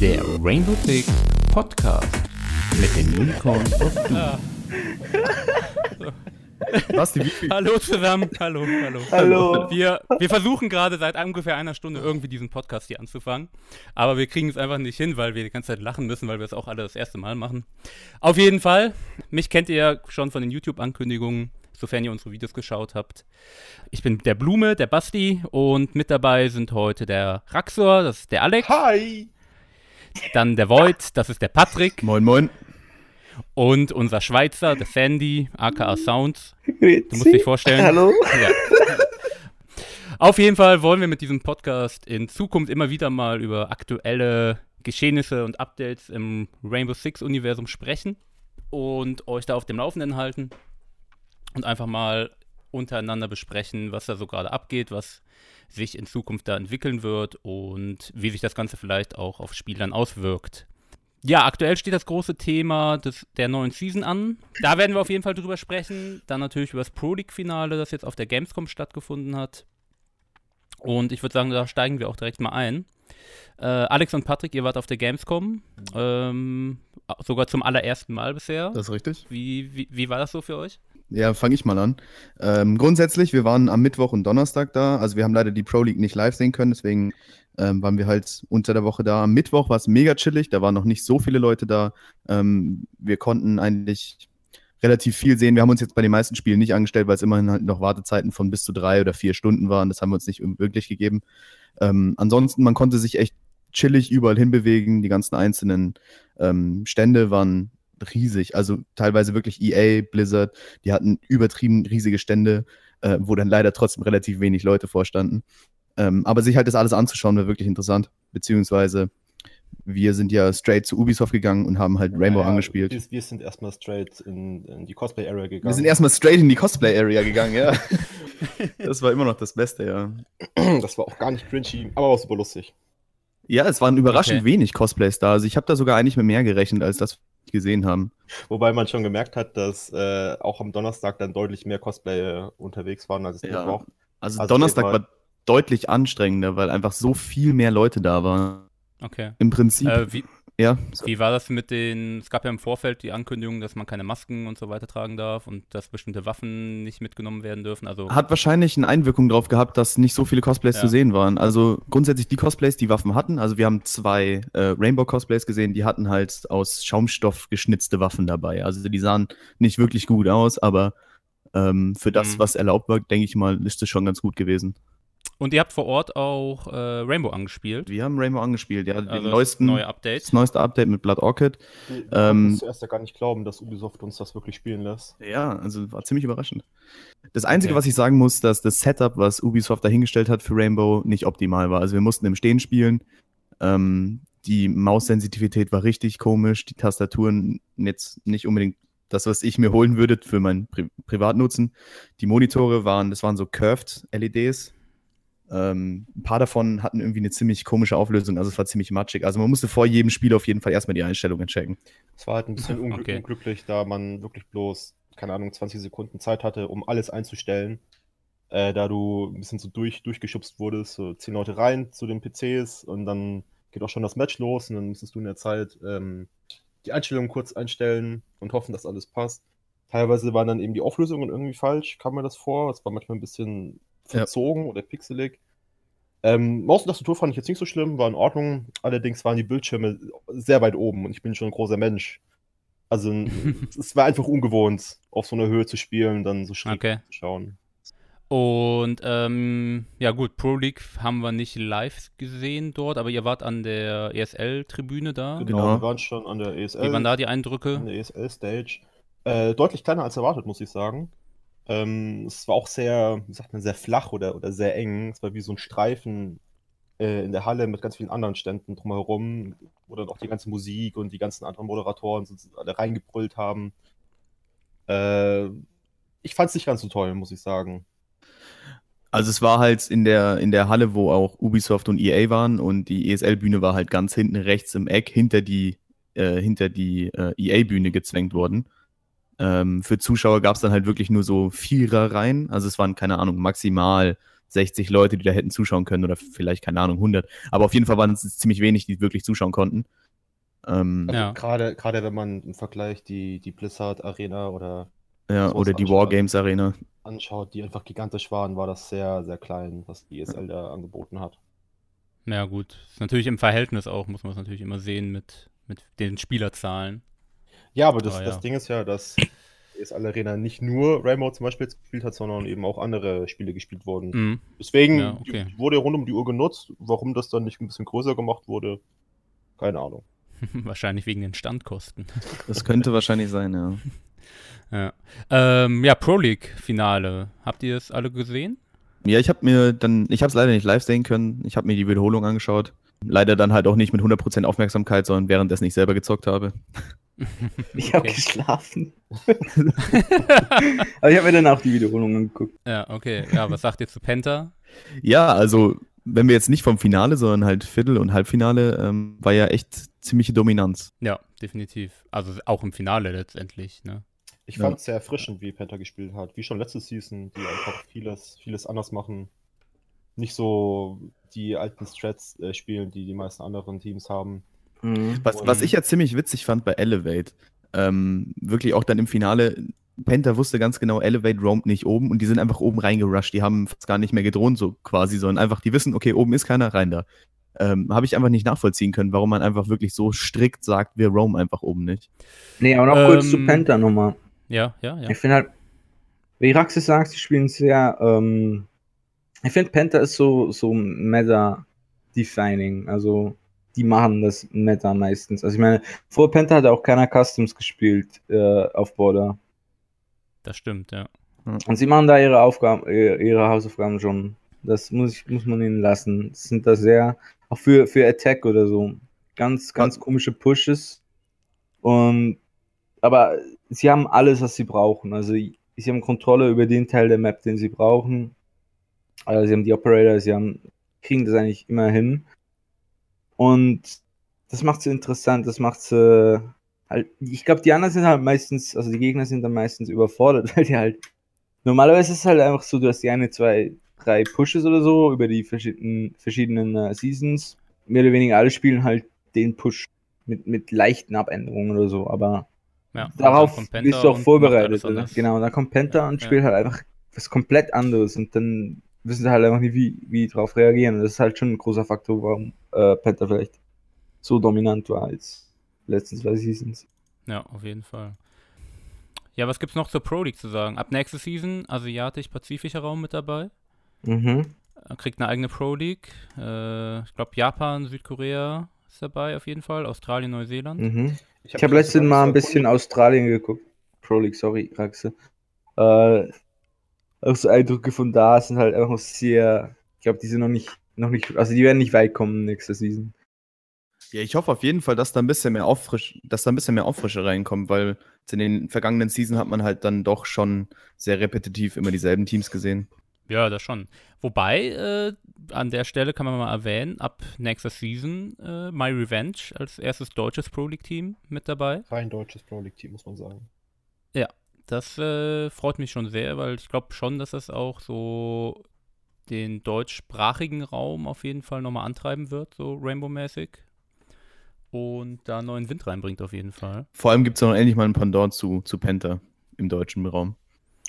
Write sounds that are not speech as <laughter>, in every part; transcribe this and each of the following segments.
Der Rainbow Six Podcast mit den Unicorns of Doom. Was, die Wifi? Hallo zusammen, hallo, hallo. Hallo. Wir, wir versuchen gerade seit ungefähr einer Stunde irgendwie diesen Podcast hier anzufangen, aber wir kriegen es einfach nicht hin, weil wir die ganze Zeit lachen müssen, weil wir es auch alle das erste Mal machen. Auf jeden Fall, mich kennt ihr ja schon von den YouTube-Ankündigungen, sofern ihr unsere Videos geschaut habt. Ich bin der Blume, der Basti und mit dabei sind heute der Raxor, das ist der Alex, Hi. Dann der Void, das ist der Patrick Moin, moin. und unser Schweizer, der Sandy, aka Sounds. Du musst dich vorstellen. Hallo. Ja. Auf jeden Fall wollen wir mit diesem Podcast in Zukunft immer wieder mal über aktuelle Geschehnisse und Updates im Rainbow Six Universum sprechen und euch da auf dem Laufenden halten und einfach mal untereinander besprechen, was da so gerade abgeht, was sich in Zukunft da entwickeln wird und wie sich das Ganze vielleicht auch auf Spielern auswirkt. Ja, aktuell steht das große Thema des, der neuen Season an. Da werden wir auf jeden Fall drüber sprechen. Dann natürlich über das Pro League-Finale, das jetzt auf der Gamescom stattgefunden hat. Und ich würde sagen, da steigen wir auch direkt mal ein. Äh, Alex und Patrick, ihr wart auf der Gamescom. Ähm, sogar zum allerersten Mal bisher. Das ist richtig. Wie, wie, wie war das so für euch? Ja, fange ich mal an. Ähm, grundsätzlich, wir waren am Mittwoch und Donnerstag da. Also wir haben leider die Pro League nicht live sehen können, deswegen ähm, waren wir halt unter der Woche da. Am Mittwoch war es mega chillig, da waren noch nicht so viele Leute da. Ähm, wir konnten eigentlich relativ viel sehen. Wir haben uns jetzt bei den meisten Spielen nicht angestellt, weil es immerhin halt noch Wartezeiten von bis zu drei oder vier Stunden waren. Das haben wir uns nicht wirklich gegeben. Ähm, ansonsten, man konnte sich echt chillig überall hinbewegen. Die ganzen einzelnen ähm, Stände waren riesig. Also teilweise wirklich EA, Blizzard, die hatten übertrieben riesige Stände, äh, wo dann leider trotzdem relativ wenig Leute vorstanden. Ähm, aber sich halt das alles anzuschauen, war wirklich interessant. Beziehungsweise wir sind ja straight zu Ubisoft gegangen und haben halt Rainbow Ja, angespielt. Wir, wir sind erstmal straight in, in die Cosplay-Area gegangen. Wir sind erstmal straight in die Cosplay-Area gegangen, ja. <laughs> das war immer noch das Beste, ja. Das war auch gar nicht cringy, aber auch super lustig. Ja, es waren überraschend Okay. wenig Cosplays da. Also ich habe da sogar eigentlich mit mehr gerechnet, als das gesehen haben. Wobei man schon gemerkt hat, dass äh, auch am Donnerstag dann deutlich mehr Cosplay äh, unterwegs waren als am Ja. Mittwoch. Also, Also Donnerstag war- war deutlich anstrengender, weil einfach so viel mehr Leute da waren. Okay. Im Prinzip, Äh, wie, ja. Wie war das mit den, es gab ja im Vorfeld die Ankündigung, dass man keine Masken und so weiter tragen darf und dass bestimmte Waffen nicht mitgenommen werden dürfen. Also Hat wahrscheinlich eine Einwirkung drauf gehabt, dass nicht so viele Cosplays Ja. zu sehen waren. Also grundsätzlich die Cosplays, die Waffen hatten. Also wir haben zwei äh, Rainbow-Cosplays gesehen, die hatten halt aus Schaumstoff geschnitzte Waffen dabei. Also die sahen nicht wirklich gut aus, aber ähm, für das, Mhm. was erlaubt war, denke ich mal, ist das schon ganz gut gewesen. Und ihr habt vor Ort auch äh, Rainbow angespielt. Wir haben Rainbow angespielt, ja, Also den das neuesten, neue Update. das neueste Update mit Blood Orchid. Wir Ähm, konnten zuerst ja gar nicht glauben, dass Ubisoft uns das wirklich spielen lässt. Ja, also war ziemlich überraschend. Das Einzige, Okay. was ich sagen muss, dass das Setup, was Ubisoft dahingestellt hat für Rainbow, nicht optimal war. Also wir mussten im Stehen spielen. Ähm, die Maussensitivität war richtig komisch. Die Tastaturen jetzt nicht unbedingt das, was ich mir holen würde für meinen Pri Privatnutzen. Die Monitore waren, das waren so curved LEDs. Ähm, ein paar davon hatten irgendwie eine ziemlich komische Auflösung, also es war ziemlich matschig. Also man musste vor jedem Spiel auf jeden Fall erstmal die Einstellungen checken. Es war halt ein bisschen <laughs> unglück Okay. unglücklich, da man wirklich bloß, keine Ahnung, 20 Sekunden Zeit hatte, um alles einzustellen. Äh, da du ein bisschen so durch, durchgeschubst wurdest, so zehn Leute rein zu den PCs und dann geht auch schon das Match los und dann musstest du in der Zeit ähm, die Einstellungen kurz einstellen und hoffen, dass alles passt. Teilweise waren dann eben die Auflösungen irgendwie falsch, kam mir das vor. Es war manchmal ein bisschen Ja. verzogen oder pixelig. Ähm, Maus und Tastatur fand ich jetzt nicht so schlimm, war in Ordnung. Allerdings waren die Bildschirme sehr weit oben und ich bin schon ein großer Mensch. Also <laughs> es war einfach ungewohnt, auf so einer Höhe zu spielen, dann so schräg Okay. zu schauen. Und ähm, ja gut, Pro League haben wir nicht live gesehen dort, aber ihr wart an der ESL-Tribüne da. Genau, Genau. wir waren schon an der ESL, Wie waren da die Eindrücke? an der ESL-Stage. Äh, deutlich kleiner als erwartet, muss ich sagen. Ähm, es war auch sehr, wie sagt man, sehr flach oder, oder sehr eng. Es war wie so ein Streifen äh, in der Halle mit ganz vielen anderen Ständen drumherum, wo dann auch die ganze Musik und die ganzen anderen Moderatoren so alle reingebrüllt haben. Äh, ich fand es nicht ganz so toll, muss ich sagen. Also es war halt in der, in der Halle, wo auch Ubisoft und EA waren und die ESL-Bühne war halt ganz hinten rechts im Eck hinter die, äh, die äh, EA-Bühne gezwängt worden. Ähm, für Zuschauer gab es dann halt wirklich nur so Vierer rein. Also es waren, keine Ahnung, maximal 60 Leute, die da hätten zuschauen können oder vielleicht, keine Ahnung, 100. Aber auf jeden Fall waren es ziemlich wenig, die wirklich zuschauen konnten. Ähm, Also Ja. gerade, gerade wenn man im Vergleich die, die Blizzard Arena oder ja, oder die anschaut. Wargames Arena. anschaut, die einfach gigantisch waren, war das sehr, sehr klein, was die ESL da angeboten hat. Ja, gut. Ist natürlich im Verhältnis auch, muss man es natürlich immer sehen mit, mit den Spielerzahlen. Ja, aber das, Ah, das ja. Ding ist ja, dass die ESL Arena nicht nur Rainbow zum Beispiel jetzt gespielt hat, sondern eben auch andere Spiele gespielt wurden. Mhm. Deswegen Ja, okay. die wurde rund um die Uhr genutzt. Warum das dann nicht ein bisschen größer gemacht wurde, keine Ahnung. <laughs> Wahrscheinlich wegen den Standkosten. Das könnte wahrscheinlich sein, ja. <laughs> Ja, ähm, ja Pro League Finale. Habt ihr es alle gesehen? Ja, ich habe mir dann, ich habe es leider nicht live sehen können. Ich habe mir die Wiederholung angeschaut. Leider dann halt auch nicht mit 100% Aufmerksamkeit, sondern währenddessen ich selber gezockt habe. <laughs> Ich habe Okay. geschlafen. <laughs> Aber ich habe mir dann auch die Wiederholung angeguckt. Ja, okay. Ja, was sagt ihr zu Penta? Ja, also, wenn wir jetzt nicht vom Finale, sondern halt Viertel- und Halbfinale, ähm, war ja echt ziemliche Dominanz. Ja, definitiv. Also auch im Finale letztendlich, ne? Ich Ja. fand es sehr erfrischend, wie Penta gespielt hat. Wie schon letzte Season, die einfach vieles, vieles anders machen. Nicht so die alten Strats äh, spielen, die die meisten anderen Teams haben. Mhm. Was, was ich ja ziemlich witzig fand bei Elevate, ähm, wirklich auch dann im Finale, Penta wusste ganz genau, Elevate roamt nicht oben und die sind einfach oben reingerusht. Die haben fast gar nicht mehr gedroht, so quasi, sondern einfach, die wissen, okay, oben ist keiner, rein da. Ähm, Habe ich einfach nicht nachvollziehen können, warum man einfach wirklich so strikt sagt, wir roamen einfach oben nicht. Nee, aber noch kurz zu Ähm, Penta nochmal. Ja, ja, ja. Ich finde halt, wie Raxis sagt, die spielen sehr, ähm, ich finde Penta ist so, so Meta-Defining, also die machen das Meta meistens. Also ich meine, vor Penta hat auch keiner Customs gespielt äh, auf Border. Das stimmt, ja. Und sie machen da ihre Aufgaben, ihre ihre Hausaufgaben schon. Das muss ich, muss man ihnen lassen. Das sind da sehr, auch für, für Attack oder so, ganz, ganz komische Pushes. Und, aber sie haben alles, was sie brauchen. Also, sie haben Kontrolle über den Teil der Map, den sie brauchen. Also, sie haben die Operator, sie haben, kriegen das eigentlich immer hin. Und das macht sie interessant, das macht sie halt, ich glaube, die anderen sind halt meistens, also die Gegner sind dann meistens überfordert, <laughs> weil die halt, normalerweise ist es halt einfach so, du hast die eine, zwei, drei Pushes oder so über die verschiedenen, verschiedenen äh, Seasons. Mehr oder weniger alle spielen halt den Push mit, mit leichten Abänderungen oder so, aber ja. Darauf dann bist du auch vorbereitet. anders. Genau, da kommt Penta Ja, und ja. spielt halt einfach was komplett anderes und dann wissen sie halt einfach nicht, wie, wie drauf reagieren. Und das ist halt schon ein großer Faktor, warum äh, Penta vielleicht so dominant war als letzten zwei Seasons. Ja, auf jeden Fall. Ja, was gibt's noch zur Pro League zu sagen? Ab nächste Season asiatisch-pazifischer Raum mit dabei. Mhm. Er kriegt eine eigene Pro League. Äh, ich glaube Japan, Südkorea ist dabei auf jeden Fall. Australien, Neuseeland. Mhm. Ich hab habe mich letztens mal ein bisschen. Australien geguckt. Pro League, sorry, Raxe. Äh, auch so Eindrücke von da sind halt einfach noch sehr, ich glaube, die sind noch nicht, noch nicht, also die werden nicht weit kommen nächste Season. Ja, ich hoffe auf jeden Fall, dass da ein bisschen mehr Auffrisch, dass da ein bisschen mehr Auffrische reinkommt, weil in den vergangenen Season hat man halt dann doch schon sehr repetitiv immer dieselben Teams gesehen. Ja, das schon. Wobei, äh, an der Stelle kann man mal erwähnen, ab nächster Season äh, My Revenge als erstes deutsches Pro League Team mit dabei. Rein deutsches Pro League Team, muss man sagen. Das äh, freut mich schon sehr, weil ich glaube schon, dass das auch so den deutschsprachigen Raum auf jeden Fall nochmal antreiben wird, so Rainbow-mäßig. Und da neuen Wind reinbringt auf jeden Fall. Vor allem gibt es noch endlich mal ein Pendant zu, zu Penta im deutschen Raum.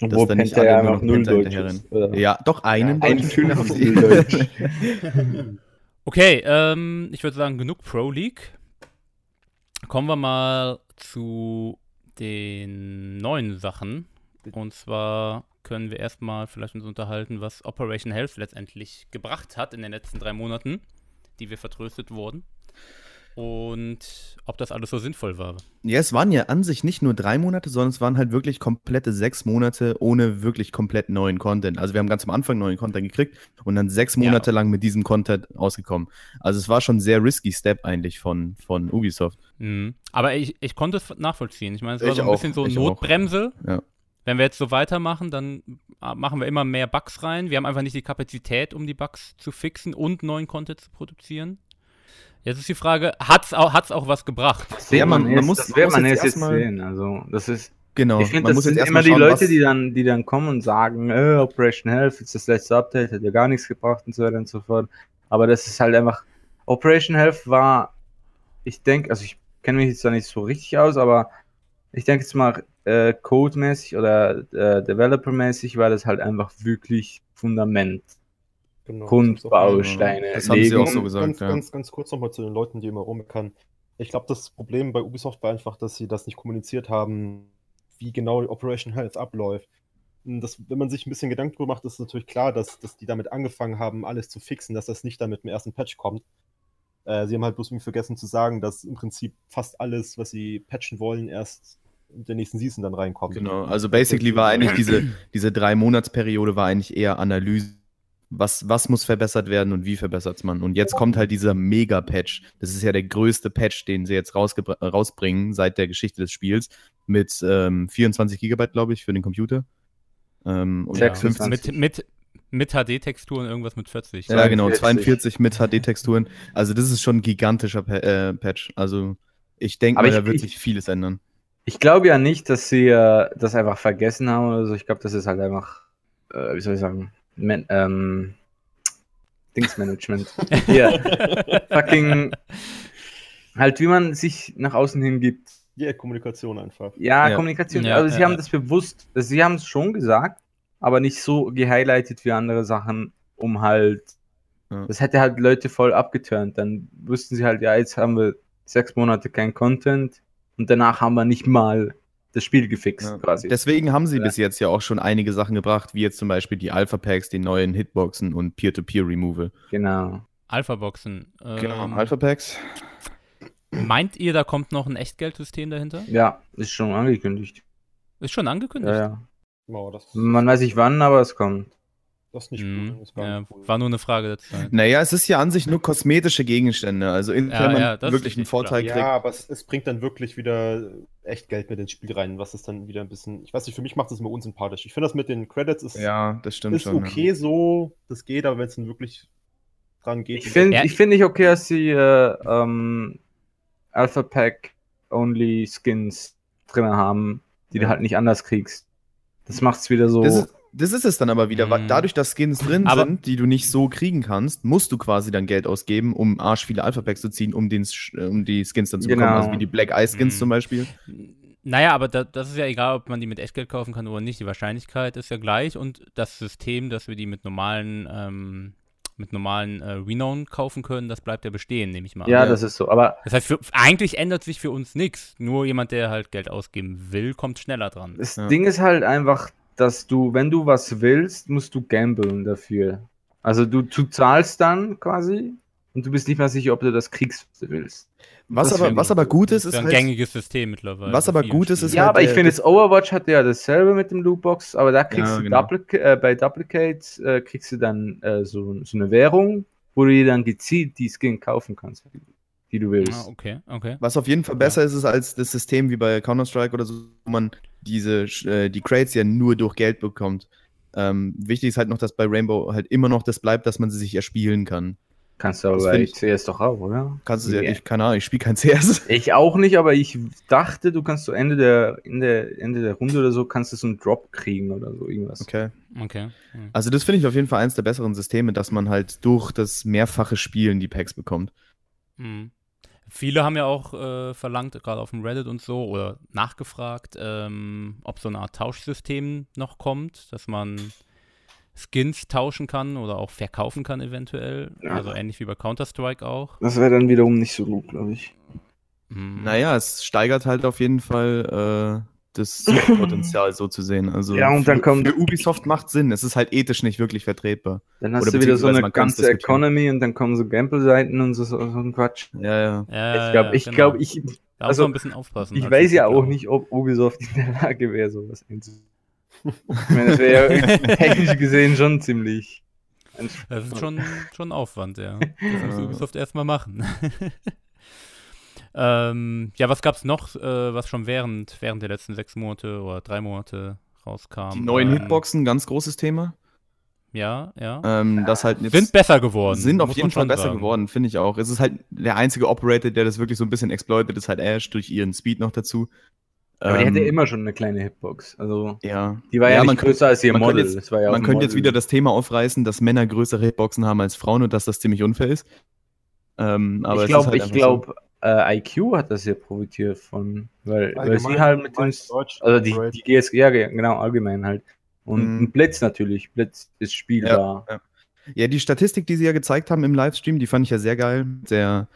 Obwohl dann nicht Penta ja alle nur einfach noch null Deutsch ist. Ja, doch einen Ja, deutschen ein Spieler haben sie. Deutsch. <laughs> Okay, ähm, ich würde sagen, genug Pro League. Kommen wir mal zu den neuen Sachen. Und zwar können wir erstmal vielleicht uns unterhalten, was Operation Health letztendlich gebracht hat in den letzten drei Monaten, die wir vertröstet wurden. Und ob das alles so sinnvoll war. Ja, es waren ja an sich nicht nur drei Monate, sondern es waren halt wirklich komplette sechs Monate ohne wirklich komplett neuen Content. Also wir haben ganz am Anfang neuen Content gekriegt und dann sechs Ja. Monate lang mit diesem Content ausgekommen. Also es war schon ein sehr risky Step eigentlich von, von Ubisoft. Mhm. Aber ich, ich konnte es nachvollziehen. Ich meine, es war Ich so ein auch, bisschen so ich. Notbremse. Ja. Wenn wir jetzt so weitermachen, dann äh, machen wir immer mehr Bugs rein. Wir haben einfach nicht die Kapazität, um die Bugs zu fixen und neuen Content zu produzieren. Jetzt ist die Frage, hat es auch, hat's auch was gebracht? Das Ja, man- man, muss- das wird man jetzt jetzt erstmal- sehen. Also, das ist, Genau. Ich finde, Man das sind erstmal immer die schauen, Leute, die dann, die dann kommen und sagen, äh, Operation Health ist das letzte Update, hat ja gar nichts gebracht und so weiter und so fort. Aber das ist halt einfach, Operation Health war, ich denke, also ich kenne mich jetzt da nicht so richtig aus, aber ich denke jetzt mal, äh, codemäßig oder äh, developermäßig war das halt einfach wirklich Fundament, Genau, Grundbausteine. Das haben sie auch so gesagt, ganz, ja. ganz, ganz kurz nochmal zu den Leuten, die immer rummeckern. Ich glaube, das Problem bei Ubisoft war einfach, dass sie das nicht kommuniziert haben, wie genau die Operation Health abläuft. Und Das, wenn man sich ein bisschen Gedanken drüber macht, ist natürlich klar, dass, dass die damit angefangen haben, alles zu fixen, dass das nicht dann mit dem ersten Patch kommt. Äh, sie haben halt bloß irgendwie vergessen zu sagen, dass im Prinzip fast alles, was sie patchen wollen, erst in der nächsten Season dann reinkommt. Genau, also basically war eigentlich diese, diese drei Monatsperiode war eigentlich eher Analyse. Was, was muss verbessert werden und wie verbessert man? Und jetzt kommt halt dieser Mega-Patch. Das ist ja der größte Patch, den sie jetzt rausgebr- rausbringen seit der Geschichte des Spiels. Mit ähm, 24 Gigabyte, glaube ich, für den Computer. Ähm, und Ja, 26. mit, mit, mit HD-Texturen irgendwas mit 40. Ja, genau, 42. 42 mit HD-Texturen. Also das ist schon ein gigantischer Pa- äh, Patch. Also ich denke Aber mal, ich- da wird ich- sich vieles ändern. Ich glaube ja nicht, dass sie äh, das einfach vergessen haben oder so. Ich glaube, das ist halt einfach, äh, wie soll ich sagen, Man ähm, Dingsmanagement. <laughs> Hier, fucking, halt, wie man sich nach außen hin gibt. Ja, Kommunikation einfach. Ja, Ja. Kommunikation. Ja, also sie ja, haben ja. das bewusst, also sie haben es schon gesagt, aber nicht so gehighlightet wie andere Sachen, um halt, Ja. das hätte halt Leute voll abgeturnt. Dann wussten sie halt, ja, jetzt haben wir sechs Monate kein Content und danach haben wir nicht mal das Spiel gefixt Ja. quasi. Deswegen haben sie Ja. bis jetzt ja auch schon einige Sachen gebracht, wie jetzt zum Beispiel die Alpha-Packs, die neuen Hitboxen und Peer-to-Peer-Removal. genau. Alpha-Boxen. Ähm, Alpha-Packs. Meint ihr, da kommt noch ein Echtgeldsystem dahinter? Ja, ist schon angekündigt. Ist schon angekündigt. Ja, ja. Wow, das, Man weiß nicht wann, aber es kommt. Das ist nicht Mhm. cool. Das ist gar Ja, nicht cool. war nur eine Frage der Zeit. Naja, es ist ja an sich nur kosmetische Gegenstände. Also in Ja, man ja, wirklich einen ist klar. Vorteil kriegt. Ja, aber es, es bringt dann wirklich wieder echt Geld mit ins Spiel rein, was ist dann wieder ein bisschen, ich weiß nicht, für mich macht das immer unsympathisch. Ich finde das mit den Credits ist, Ja, das stimmt ist schon. okay so, das geht, aber wenn es dann wirklich dran geht. Ich finde Ja. ich find nicht okay, dass sie äh, ähm, Alpha Pack Only Skins drin haben, die du halt nicht anders kriegst. Das macht's wieder so. Das ist, das ist es dann aber wieder. weil Mhm. Dadurch, dass Skins drin Aber- sind, die du nicht so kriegen kannst, musst du quasi dann Geld ausgeben, um arsch viele Alpha-Packs zu ziehen, um, den, äh, um die Skins dann zu bekommen. Genau. Also wie die Black Eye Skins Mhm. zum Beispiel. Naja, aber da, das ist ja egal, ob man die mit Echtgeld kaufen kann oder nicht. Die Wahrscheinlichkeit ist ja gleich und das System, dass wir die mit normalen, ähm, mit normalen äh, Renown kaufen können, das bleibt ja bestehen, nehme ich mal an. ja, Ja. das ist so. Aber Das heißt, für, eigentlich ändert sich für uns nichts. Nur jemand, der halt Geld ausgeben will, kommt schneller dran. das Ja. Ding ist halt einfach, dass du, wenn du was willst, musst du gamblen dafür. Also du, du zahlst dann quasi und du bist nicht mehr sicher, ob du das kriegst, was du willst. Was Das aber, was aber gut ist, Das ist ein halt, gängiges System mittlerweile. Was aber gut ist, ist Ja, halt aber ich der- finde jetzt Overwatch hat ja dasselbe mit dem Lootbox, aber da kriegst Ja, du genau. Duplicate, äh, bei Duplicate äh, kriegst du dann äh, so, so eine Währung, wo du dir dann gezielt die Skin kaufen kannst, die du willst. Ah, okay, okay. Was auf jeden Fall besser ist, ist als das System wie bei Counter-Strike oder so, wo man diese, äh, die Crates ja nur durch Geld bekommt. Ähm, wichtig ist halt noch, dass bei Rainbow halt immer noch das bleibt, dass man sie sich erspielen kann. Kannst du aber ich- CS doch auch, oder? Kannst du ja, Ja. ich, keine Ahnung, ich spiele kein CS. <laughs> Ich auch nicht, aber ich dachte, du kannst so Ende der, Ende, Ende der Runde oder so, kannst du so einen Drop kriegen oder so, irgendwas. Okay. Okay. Hm. Also das finde ich auf jeden Fall eins der besseren Systeme, dass man halt durch das mehrfache Spielen die Packs bekommt. Mhm. Viele haben ja auch äh, verlangt, gerade auf dem Reddit und so, oder nachgefragt, ähm, ob so eine Art Tauschsystem noch kommt, dass man Skins tauschen kann oder auch verkaufen kann eventuell. Ja. Also ähnlich wie bei Counter-Strike auch. Das wäre dann wiederum nicht so gut, glaube ich. Mhm. Naja, es steigert halt auf jeden Fall äh, das Suchtpotenzial so zu sehen. Also Ja, und dann für, kommt- für Ubisoft macht Sinn. Es ist halt ethisch nicht wirklich vertretbar. Dann hast Oder du wieder so eine ganze. Economy und dann kommen so Gameplay-Seiten und so, so, ein Quatsch. Ja, ja. Ja, ich glaube, ja, ich, genau. glaub, ich, Da also, ein bisschen aufpassen. ich als weiß ja auch nicht, ob Ubisoft in der Lage wäre, sowas einzusetzen. Ich meine, das wäre ja <laughs> technisch gesehen schon ziemlich. Das ist schon, schon Aufwand, ja. <laughs> Das muss. Ubisoft erstmal machen. Ähm, ja, was gab's noch, äh, was schon während, während der letzten sechs Monate oder drei Monate rauskam? Die neuen Ähm, Hitboxen, ganz großes Thema. Ja, ja. Ähm, das halt jetzt Sind besser geworden. sind auf jeden man Fall besser sagen. geworden, finde ich auch. Es ist halt der einzige Operator, der das wirklich so ein bisschen exploitet, ist halt Ash durch ihren Speed noch dazu. Aber die Ähm, hatte immer schon eine kleine Hitbox. Also, Ja. die war ja, Ja, nicht man könnte- größer als ihr man könnte Model. jetzt- das war ja Man könnte jetzt Model. wieder das Thema aufreißen, dass Männer größere Hitboxen haben als Frauen und dass das ziemlich unfair ist. Ähm, aber es ich glaube, halt ich einfach so. Äh, IQ hat das ja profitiert von, weil, weil sie Allgemein, halt mit dem, also die, die GS, ja ge- genau, allgemein halt. Und Mhm. Blitz natürlich, Blitz ist spielbar. Ja, die Statistik, die sie ja gezeigt haben im Livestream, die fand ich ja sehr geil. Mit der,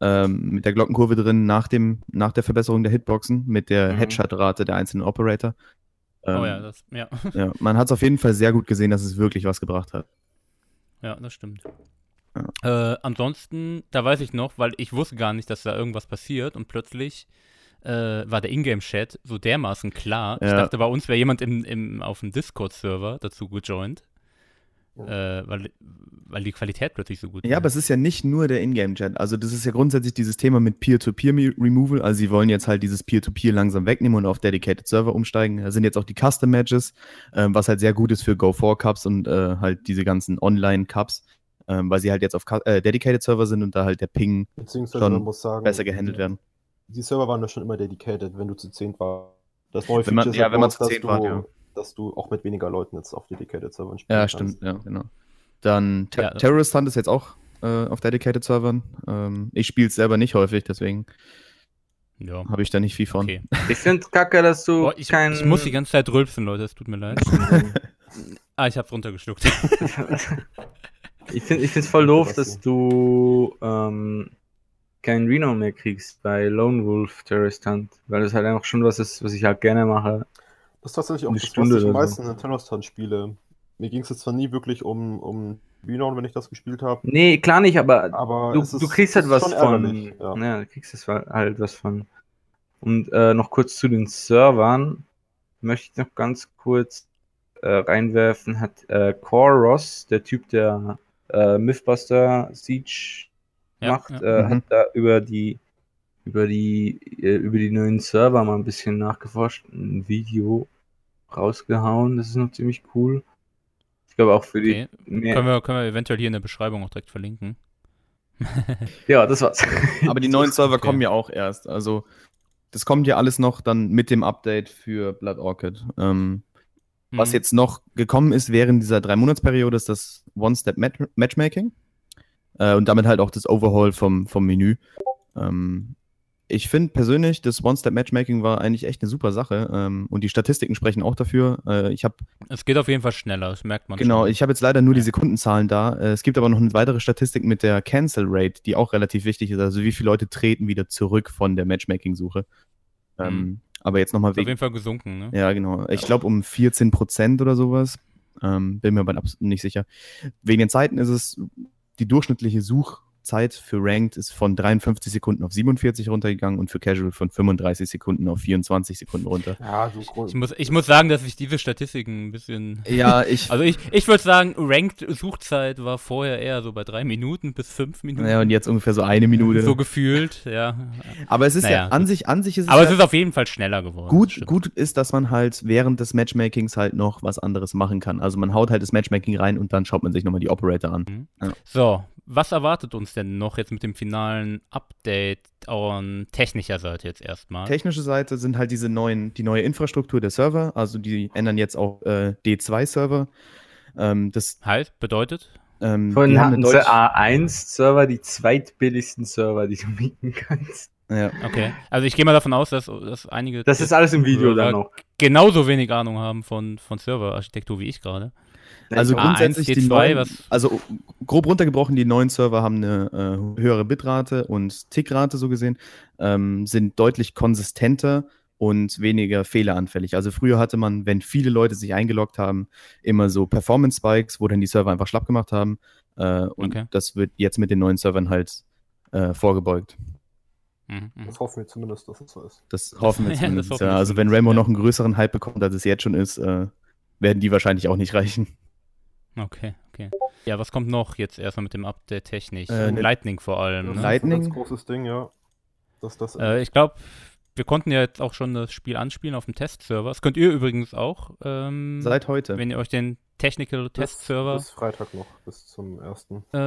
ähm, mit der Glockenkurve drin nach, dem, nach der Verbesserung der Hitboxen, mit der Mhm. Headshot-Rate der einzelnen Operator. Ähm, oh ja, das, ja. ja, man hat es auf jeden Fall sehr gut gesehen, dass es wirklich was gebracht hat. Ja, das stimmt. Äh, ansonsten, da weiß ich noch, weil ich wusste gar nicht, dass da irgendwas passiert und plötzlich äh, war der Ingame-Chat so dermaßen klar. Ich Ja. dachte, bei uns wäre jemand im, im, auf dem Discord-Server dazu gejoint, äh, weil, weil die Qualität plötzlich so gut Ja, aber es ist ja nicht nur der Ingame-Chat. Also das ist ja grundsätzlich dieses Thema mit Peer-to-Peer-Removal. Also sie wollen jetzt halt dieses Peer-to-Peer langsam wegnehmen und auf Dedicated Server umsteigen. Da sind jetzt auch die Custom-Matches, ähm, was halt sehr gut ist für Go-4-Cups und äh, halt diese ganzen Online-Cups, ähm, weil sie halt jetzt auf äh, Dedicated Server sind und da halt der Ping schon sagen, besser gehandelt werden. Die Server waren da schon immer dedicated, wenn du zu zehnt war. Das neue Wenn man- Feature ist ja, halt wenn man zu zehnt dass war, du, ja. dass du auch mit weniger Leuten jetzt auf dedicated Servern spielen Ja, kannst. stimmt, ja, genau. Dann Ter Ja, Terrorist Hunt ist jetzt auch äh, auf Dedicated Servern. Ähm, ich spiele es selber nicht häufig, deswegen Ja. habe ich da nicht viel von. Okay. <laughs> Ich finde kacke, dass du Boah, ich, kein. ich muss die ganze Zeit rülpsen, Leute, es tut mir leid. <laughs> ah, ich hab's runtergeschluckt. <laughs> ich finde es voll doof, dass du ähm, kein Reno mehr kriegst bei Lone Wolf Terrorist Hunt, weil das halt einfach schon was ist, was ich halt gerne mache. Das ist tatsächlich auch das, Stunde was ich am meisten in Terrorist Hunt spiele. Mir ging es jetzt zwar nie wirklich um, um Renown, wenn ich das gespielt habe, Nee, klar nicht, aber aber du, ist, du kriegst halt was von. Ja. Ja. du kriegst es halt was von. Und äh, noch kurz zu den Servern. Möchte ich noch ganz kurz äh, reinwerfen, hat äh, Koros, der Typ, der äh, Mythbuster Siege Ja, macht, ja. Äh, Mhm. hat da über die über die äh, über die neuen Server mal ein bisschen nachgeforscht, ein Video rausgehauen. Das ist noch ziemlich cool. Ich glaube auch für die. Okay. mehr- Können, wir, können wir eventuell hier in der Beschreibung auch direkt verlinken. <laughs> Ja, das war's. <laughs> Aber die neuen Server Okay. kommen ja auch erst. Also, das kommt ja alles noch dann mit dem Update für Blood Orchid. Ähm, Was Mhm. jetzt noch gekommen ist während dieser drei Monatsperiode, ist das One-Step-Matchmaking. Äh, und damit halt auch das Overhaul vom, vom Menü. Ähm, ich finde persönlich, das One-Step-Matchmaking war eigentlich echt eine super Sache. Ähm, und die Statistiken sprechen auch dafür. Äh, ich habe Es geht auf jeden Fall schneller, das merkt man Genau, schon. ich habe jetzt leider nur die Ja. Sekundenzahlen da. Äh, Es gibt aber noch eine weitere Statistik mit der Cancel Rate, die auch relativ wichtig ist. Also wie viele Leute treten wieder zurück von der Matchmaking-Suche. Ähm, Mhm. Aber jetzt nochmal Ist auf wegen. jeden Fall gesunken, ne? Ja, genau. Ich glaube um 14 Prozent oder sowas. Ähm, bin mir aber nicht sicher. Wegen den Zeiten ist es, die durchschnittliche Suchzeit für Ranked ist von 53 Sekunden auf 47 runtergegangen und für Casual von 35 Sekunden auf 24 Sekunden runter. Ja, du Grund. Ich muss, ich muss sagen, dass ich diese Statistiken ein bisschen. <laughs> Ja, ich. Also ich, ich würde sagen, Ranked Suchzeit war vorher eher so bei drei Minuten bis fünf Minuten. ja, und jetzt ungefähr so eine Minute. So gefühlt, ja. aber es ist Naja, ja an sich, an sich ist es Aber ja es ist auf jeden Fall schneller geworden. gut, gut ist, dass man halt während des Matchmakings halt noch was anderes machen kann. Also man haut halt das Matchmaking rein und dann schaut man sich nochmal die Operator an. So, was erwartet uns denn noch jetzt mit dem finalen Update an technischer Seite jetzt erstmal? Technische Seite sind halt diese neuen, die neue Infrastruktur der Server, also die ändern jetzt auch äh, D2-Server. Ähm, das heißt, bedeutet? ähm, Von Deutsch- A1-Server die zweitbilligsten Server, die du mieten kannst. ja. Okay. Also ich gehe mal davon aus, dass, dass einige Das ist alles im Video dann noch. genauso wenig Ahnung haben von, von Serverarchitektur wie ich gerade. Also A1, grundsätzlich die D2, neuen, also grob runtergebrochen, die neuen Server haben eine äh, höhere Bitrate und Tickrate so gesehen, ähm, sind deutlich konsistenter und weniger fehleranfällig. Also früher hatte man, wenn viele Leute sich eingeloggt haben, immer so Performance Spikes, wo dann die Server einfach schlapp gemacht haben. Äh, und Okay. das wird jetzt mit den neuen Servern halt äh, vorgebeugt. Mhm, mhm. Das hoffen wir zumindest, dass es so ist. Das hoffen wir <laughs> zumindest. hoffen wir ja. Also wenn Rainbow ja. noch einen größeren Hype bekommt, als es jetzt schon ist, äh, werden die wahrscheinlich auch nicht reichen. Okay, okay. Ja, was kommt noch jetzt erstmal mit dem Update technisch? Äh, ne- Lightning vor allem. Das Ne? ist Lightning? ein ganz großes Ding, ja. Dass das Äh, ich glaube, wir konnten ja jetzt auch schon das Spiel anspielen auf dem Testserver. Das könnt ihr übrigens auch, ähm, Seit heute. wenn ihr euch den Technical Test Server Bis Freitag noch, bis zum ersten. äh,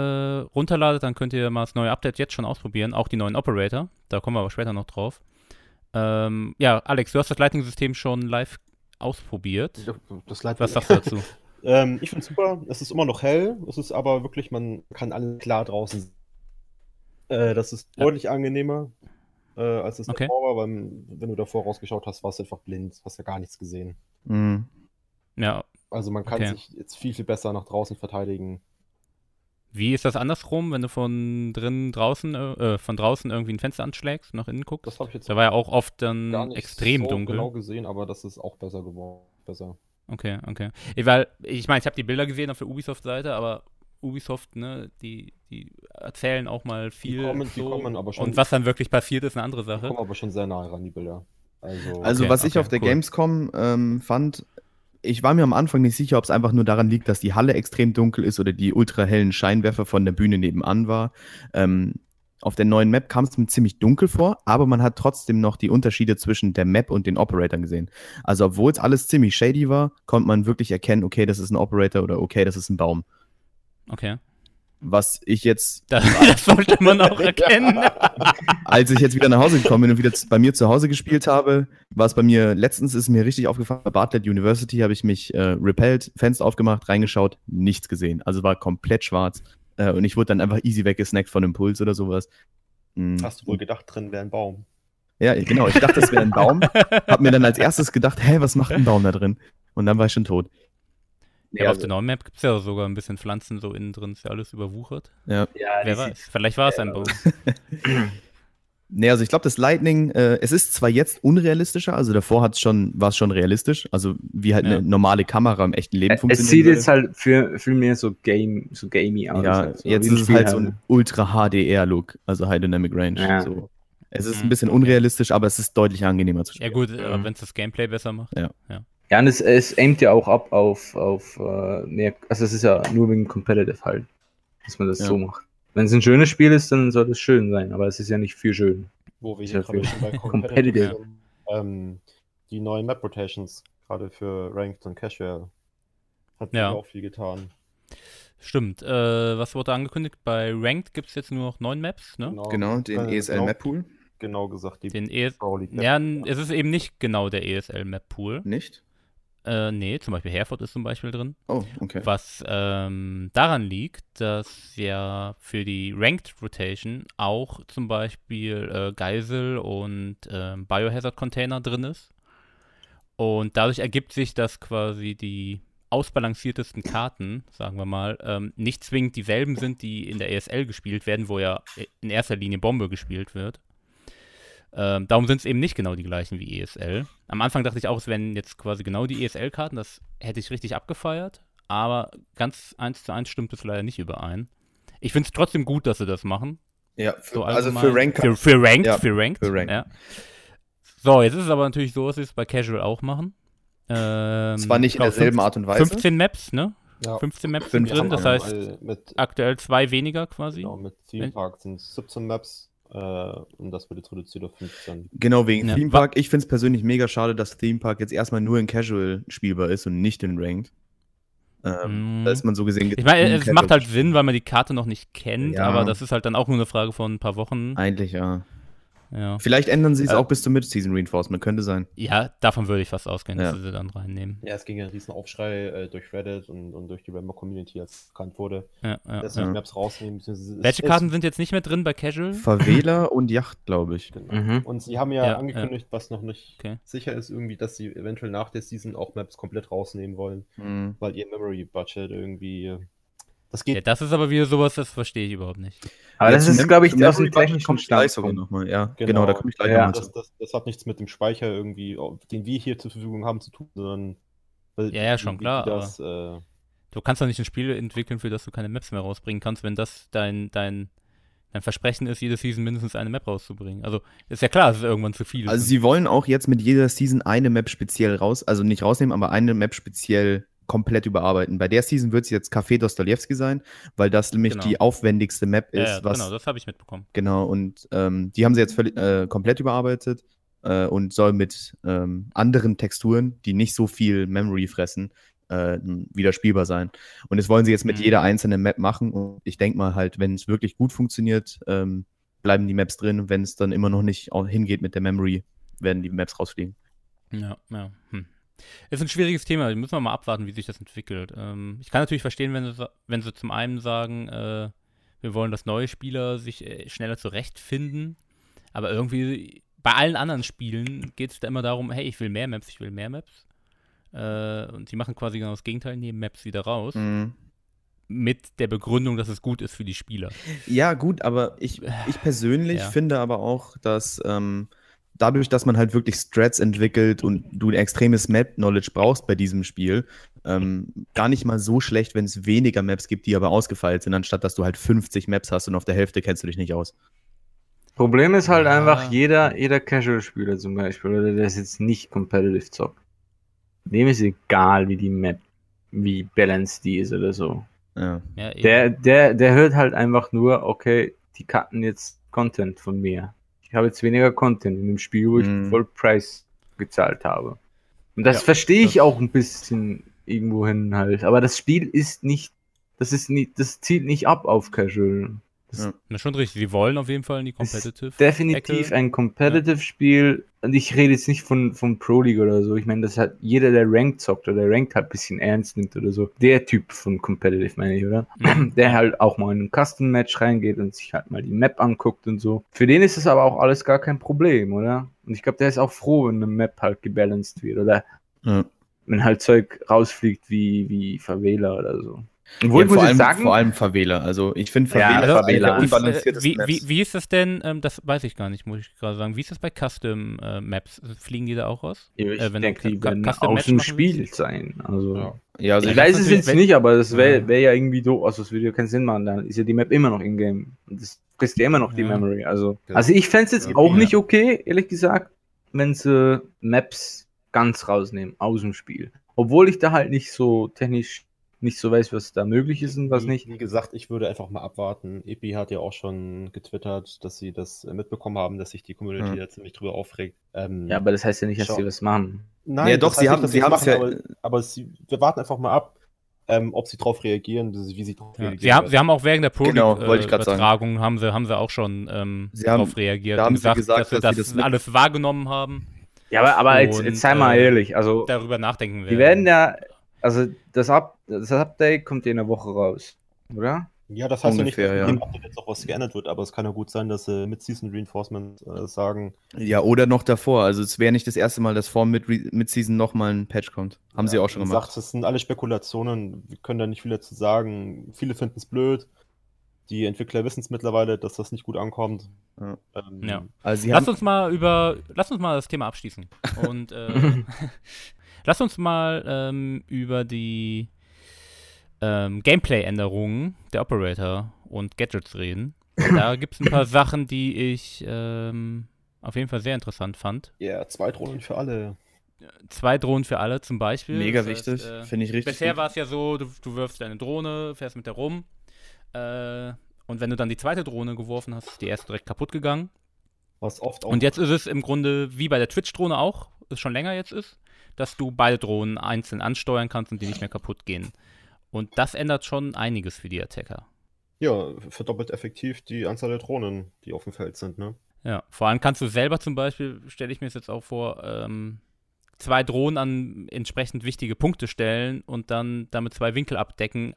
runterladet, dann könnt ihr mal das neue Update jetzt schon ausprobieren, auch die neuen Operator. Da kommen wir aber später noch drauf. Ähm, ja, Alex, du hast das Lightning-System schon live ausprobiert. Das Light Was sagst du dazu? <laughs> Ähm, ich finde es super. Es ist immer noch hell. Es ist aber wirklich, man kann alles klar draußen sehen. Äh, das ist Ja. deutlich angenehmer, äh, als es Okay. davor war, weil wenn du davor rausgeschaut hast, warst du einfach blind, hast ja gar nichts gesehen. Mhm. Ja, Also man kann Okay. sich jetzt viel, viel besser nach draußen verteidigen. wie ist das andersrum, wenn du von drin draußen, äh, äh, von draußen irgendwie ein Fenster anschlägst, nach innen guckst? Das habe ich jetzt Da war ja auch oft dann gar nicht extrem so dunkel. genau gesehen, aber das ist auch besser geworden. Besser. Okay, okay. Ich, weil, ich meine, ich habe die Bilder gesehen auf der Ubisoft-Seite, aber Ubisoft, ne, die, die erzählen auch mal viel. kommen- die so. kommen aber schon- Und was dann wirklich passiert, ist eine andere Ich Sache. komme aber schon sehr nahe ran, die Bilder. Also, Also Okay, was ich okay, auf der cool. Gamescom ähm, fand, ich war mir am Anfang nicht sicher, ob es einfach nur daran liegt, dass die Halle extrem dunkel ist oder die ultrahellen Scheinwerfer von der Bühne nebenan war. Ähm, auf der neuen Map kam es mir ziemlich dunkel vor, aber man hat trotzdem noch die Unterschiede zwischen der Map und den Operatoren gesehen. Also obwohl es alles ziemlich shady war, konnte man wirklich erkennen, okay, das ist ein Operator oder okay, das ist ein Baum. Okay. Was ich jetzt Das, <laughs> das sollte man auch <laughs> erkennen. als ich jetzt wieder nach Hause gekommen bin und wieder bei mir zu Hause gespielt habe, war es bei mir, letztens ist mir richtig aufgefallen, bei Bartlett University habe ich mich äh, repelled, Fenster aufgemacht, reingeschaut, nichts gesehen. Also war komplett schwarz. Äh, und ich wurde dann einfach easy weggesnackt von Impuls oder sowas. Mm. hast du wohl gedacht, drin wäre ein Baum. Ja, genau. Ich dachte, das wäre ein Baum. <laughs> Hab mir dann als erstes gedacht, hä, was macht ein Baum da drin? Und dann war ich schon tot. Ja, aber auf also, der neuen Map gibt es ja sogar ein bisschen Pflanzen so innen drin, ist ja alles überwuchert. ja. Ja, Wer weiß, vielleicht war es ein Baum. <laughs> Nee, also ich glaube, das Lightning, äh, es ist zwar jetzt unrealistischer, also davor hat's schon, war es schon realistisch, also wie halt Ja. eine normale Kamera im echten Leben Es funktioniert. sieht jetzt halt für, für mehr so game, so gamey aus. Ja, halt so, jetzt ist es halt so ein Ultra HDR-Look, also High Dynamic Range. Ja. So. Es ist Mhm, ein bisschen okay. unrealistisch, aber es ist deutlich angenehmer zu Ja spielen. gut, Ja. wenn es das Gameplay besser macht. Ja, und es, es aimt ja auch ab auf, auf äh, mehr, also es ist ja nur wegen Competitive halt, dass man das Ja. so macht. Wenn es ein schönes Spiel ist, dann soll es schön sein, aber es ist ja nicht für schön. Wo wir hier gerade schon bei <laughs> competitive. Ähm, die neuen Map Rotations, gerade für Ranked und Casual, hat Ja. auch viel getan. Stimmt. Äh, was wurde angekündigt? Bei Ranked gibt es jetzt nur noch neun Maps, ne? Genau, den Äh, ESL genau, Map Pool. Genau gesagt, die Den ES Pro League Map. ja, es ist eben nicht genau der ESL Map Pool. Nicht? Äh, nee, zum Beispiel Herford ist zum Beispiel drin. Oh, okay. Was ähm, daran liegt, dass ja für die Ranked Rotation auch zum Beispiel äh, Geisel und ähm, Biohazard Container drin ist. Und dadurch ergibt sich, dass quasi die ausbalanciertesten Karten, sagen wir mal, ähm, nicht zwingend dieselben sind, die in der ESL gespielt werden, wo ja in erster Linie Bombe gespielt wird. Ähm, darum sind es eben nicht genau die gleichen wie ESL. Am Anfang dachte ich auch, es wären jetzt quasi genau die ESL-Karten, das hätte ich richtig abgefeiert, aber ganz eins zu eins stimmt es leider nicht überein. Ich finde es trotzdem gut, dass sie das machen. Ja, für, So also für Rank Für, für Ranked, Ja, für Ranked. für Ranked. Ja. So, jetzt ist es aber natürlich so, dass sie es bei Casual auch machen. Ähm, zwar nicht in glaub, derselben Art und Weise. 15 Maps, ne? Ja. 15 Maps sind 15, drin, das heißt aktuell zwei weniger quasi. genau, mit Theme Park sind es 17 Maps und das wird jetzt reduziert auf 15. Genau, wegen Ja. Theme Park. Ich finde es persönlich mega schade, dass Theme Park jetzt erstmal nur in Casual spielbar ist und nicht in Ranked. Ähm, Mhm. Da ist man so gesehen. Ich meine, es macht halt Sinn, weil man die Karte noch nicht kennt, Ja. aber das ist halt dann auch nur eine Frage von ein paar Wochen. Eigentlich, ja. Ja, Vielleicht ändern sie es Äh, auch bis zum Mid-Season Reinforcement, könnte sein. ja davon würde ich fast ausgehen, dass Ja. sie sie dann reinnehmen. Ja, es ging ja ein riesen Aufschrei äh, durch Reddit und, und durch die Rambo Community, als es bekannt wurde, Ja, ja, dass sie ja. die Maps rausnehmen. Welche Karten sind jetzt nicht mehr drin bei Casual? Favela und Yacht, glaube ich. Genau. Mhm. Und sie haben ja, Ja, angekündigt, was noch nicht Okay. sicher ist, irgendwie, dass sie eventuell nach der Season auch Maps komplett rausnehmen wollen, Mhm. weil ihr Memory Budget irgendwie. Das Ja, geht. das ist aber wieder sowas, das verstehe ich überhaupt nicht. Aber Ja, das ist, glaube ich, aus dem technischen Standpunkt. nochmal. Ja, genau, Genau. da komme ich gleich Ja. nochmal das, das, das hat nichts mit dem Speicher irgendwie, den wir hier zur Verfügung haben, zu tun, sondern. weil Ja, ja, schon klar, Das, äh, Du kannst doch nicht ein Spiel entwickeln, für das du keine Maps mehr rausbringen kannst, wenn das dein, dein, dein Versprechen ist, jede Season mindestens eine Map rauszubringen. Also ist ja klar, dass es irgendwann zu viel ist. Also sie wollen auch jetzt mit jeder Season eine Map speziell raus, also nicht rausnehmen, aber eine Map speziell komplett überarbeiten. Bei der Season wird es jetzt Café Dostojewski sein, weil das nämlich Genau. die aufwendigste Map ist, ja, was genau, das habe ich mitbekommen. Genau, und ähm, die haben sie jetzt völlig, äh, komplett überarbeitet äh, und soll mit ähm, anderen Texturen, die nicht so viel Memory fressen, äh, wieder spielbar sein. Und das wollen sie jetzt mit Mhm. jeder einzelnen Map machen. Und ich denke mal halt, wenn es wirklich gut funktioniert, ähm, bleiben die Maps drin. Wenn es dann immer noch nicht hingeht mit der Memory, werden die Maps rausfliegen. Ja, ja. Hm. Ist ein schwieriges Thema. Müssen wir mal abwarten, wie sich das entwickelt. Ähm, ich kann natürlich verstehen, wenn sie, wenn sie zum einen sagen, äh, wir wollen, dass neue Spieler sich äh, schneller zurechtfinden. Aber irgendwie bei allen anderen Spielen geht es da immer darum, hey, ich will mehr Maps, ich will mehr Maps. Äh, und die machen quasi genau das Gegenteil, nehmen Maps wieder raus. Mhm. Mit der Begründung, dass es gut ist für die Spieler. Ja, gut, aber ich, ich persönlich Ja. finde aber auch, dass ähm, dadurch, dass man halt wirklich Strats entwickelt und du ein extremes Map-Knowledge brauchst bei diesem Spiel, ähm, gar nicht mal so schlecht, wenn es weniger Maps gibt, die aber ausgefeilt sind, anstatt dass du halt 50 Maps hast und auf der Hälfte kennst du dich nicht aus. Problem ist halt Ja. einfach, jeder, jeder Casual-Spieler zum Beispiel, oder der ist jetzt nicht competitive zockt. Dem ist egal, wie die Map, wie balanced die ist oder so. Ja. Ja. Der, der, der hört halt einfach nur, okay, die cutten jetzt Content von mir. Ich habe jetzt weniger Content in dem Spiel, wo ich Mhm. voll Preis gezahlt habe. Und das Ja, verstehe ich das- auch ein bisschen irgendwohin halt. Aber das Spiel ist nicht, das ist nicht, das zielt nicht ab auf Casual. Das Ja. Na, schon richtig. Sie wollen auf jeden Fall in die ist Competitive. definitiv Ecke. ein Competitive-Spiel. Und ich rede jetzt nicht von, von Pro League oder so. Ich meine, das hat jeder, der Ranked zockt oder Ranked halt ein bisschen ernst nimmt oder so. Der Typ von Competitive, meine ich, oder? Mhm. Der halt auch mal in ein Custom-Match reingeht und sich halt mal die Map anguckt und so. Für den ist das aber auch alles gar kein Problem, oder? Und ich glaube, der ist auch froh, wenn eine Map halt gebalanced wird. Oder Ja. wenn halt Zeug rausfliegt wie, wie Favela oder so. Obwohl ja, ich vor, allem, sagen, vor allem Favela. Also ich finde Ja, Favela, also, Favela äh, unbalanciert wie, wie, wie ist das denn, ähm, das weiß ich gar nicht, muss ich gerade sagen. Wie ist das bei Custom äh, Maps? Fliegen die da auch raus? ich äh, wenn denke, die werden aus dem Spiel willst? sein. Also. Ja. Ja, also ich Ja, weiß es jetzt nicht, aber das wäre Ja. wär ja irgendwie doof. Also, es würde ja keinen Sinn machen. Dann ist ja die Map immer noch in-game. Und das frisst ja immer noch die Ja. Memory. Also, Ja. also ich fände es jetzt Ja. auch nicht okay, ehrlich gesagt, wenn sie Maps ganz rausnehmen aus dem Spiel. Obwohl ich da halt nicht so technisch nicht so weiß, was da möglich ist und was wie, nicht. Wie gesagt, ich würde einfach mal abwarten. Epi hat ja auch schon getwittert, dass sie das äh, mitbekommen haben, dass sich die Community Ja. da ziemlich drüber aufregt. Ähm, Ja, aber das heißt ja nicht, dass Schau. sie was machen. Nein, Ja, doch, das sie haben- dass sie es haben's machen, ja- Aber, aber sie, wir warten einfach mal ab, ähm, ob sie drauf reagieren, wie sie drauf Ja. reagieren. Sie, haben, sie haben auch während der Pro Genau, äh. Übertragung haben sie, haben sie auch schon ähm, Sie haben- darauf reagiert da haben und sie gesagt, gesagt, dass sie dass das, sie das mit- alles wahrgenommen haben, Ja, aber, aber jetzt, jetzt sei mal äh, ehrlich. Also, darüber nachdenken werden. die werden ja, also das, Up, das Update kommt in der Woche raus, oder? Ja, das heißt Ungefähr, ja nicht, dass jetzt noch was geändert wird, aber es kann ja gut sein, dass sie mit Season Reinforcement äh, sagen, Ja, oder noch davor. Also es wäre nicht das erste Mal, dass vor Mid-Season nochmal ein Patch kommt. Haben sie ja, auch schon gemacht. Gesagt, das sind alle Spekulationen, wir können da nicht viel dazu sagen. Viele finden es blöd. Die Entwickler wissen es mittlerweile, dass das nicht gut ankommt. Ja. Ähm, Ja. Also sie Lass haben, uns mal über, lass uns mal das Thema abschließen. Und äh, <laughs> <laughs> lass uns mal ähm, über die ähm, Gameplay-Änderungen der Operator und Gadgets reden. Da <coughs> gibt es ein paar Sachen, die ich ähm, auf jeden Fall sehr interessant fand. Ja, zwei Drohnen für alle. Zwei Drohnen für alle zum Beispiel. mega Das heißt, wichtig. äh, Finde ich richtig. Bisher war es ja so, du, du wirfst deine Drohne, fährst mit der rum. Äh, und wenn du dann die zweite Drohne geworfen hast, ist die erste direkt kaputt gegangen. Was oft auch Und jetzt ist es im Grunde wie bei der Twitch-Drohne auch, es schon länger jetzt ist, dass du beide Drohnen einzeln ansteuern kannst und die nicht mehr kaputt gehen. Und das ändert schon einiges für die Attacker. ja, verdoppelt effektiv die Anzahl der Drohnen, die auf dem Feld sind, ne? Ja, vor allem kannst du selber zum Beispiel, stelle ich mir es jetzt auch vor, ähm, zwei Drohnen an entsprechend wichtige Punkte stellen und dann damit zwei Winkel abdecken,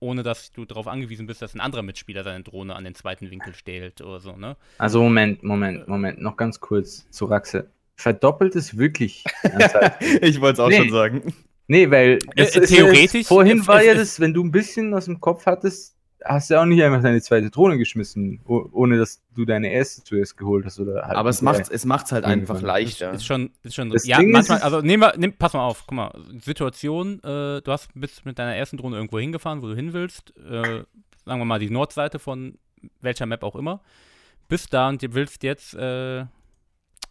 ohne dass du darauf angewiesen bist, dass ein anderer Mitspieler seine Drohne an den zweiten Winkel stellt oder so, ne? Also Moment, Moment, Moment, noch ganz kurz zu Raxe. Verdoppelt es wirklich <laughs> ich wollte es auch Nee. schon sagen. nee, weil Äh, es ist theoretisch- Ja, vorhin es- war es- ja das, wenn du ein bisschen aus dem Kopf hattest, hast du ja auch nicht einfach deine zweite Drohne geschmissen, ohne dass du deine erste zuerst geholt hast oder halt Aber es macht es macht's halt einfach leichter. Ist schon, ist schon Das ja, Ding ist, manchmal, also nehmen wir, nimm, pass mal auf, guck mal, Situation, äh, du hast bist mit deiner ersten Drohne irgendwo hingefahren, wo du hin willst, äh, sagen wir mal die Nordseite von welcher Map auch immer, bist da und du willst jetzt äh,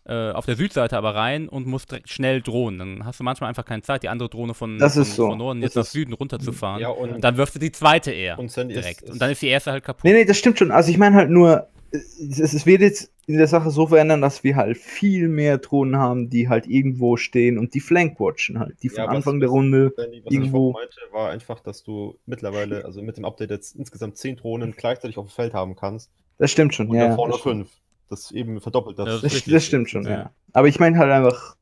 äh, auf der Südseite aber rein und musst direkt schnell drohen. Dann hast du manchmal einfach keine Zeit, die andere Drohne von, Das von, so. von Norden Das jetzt nach Süden runterzufahren. Ja, und, Und dann wirfst du die zweite eher und direkt. ist, und dann ist die erste halt kaputt. Nee, nee, das stimmt schon. Also ich meine halt nur, es, es wird jetzt in der Sache so verändern, dass wir halt viel mehr Drohnen haben, die halt irgendwo stehen und die flankwatchen halt, die von Ja, was- Anfang der Runde. Was irgendwo- ich vorhin meinte, war einfach, dass du mittlerweile, also mit dem Update jetzt insgesamt zehn Drohnen gleichzeitig auf dem Feld haben kannst Das stimmt schon, und ja. davor das nur stimmt. fünf. Das eben verdoppelt das. Das ist Das, das stimmt schon, ja. Ja. Aber ich meine halt einfach,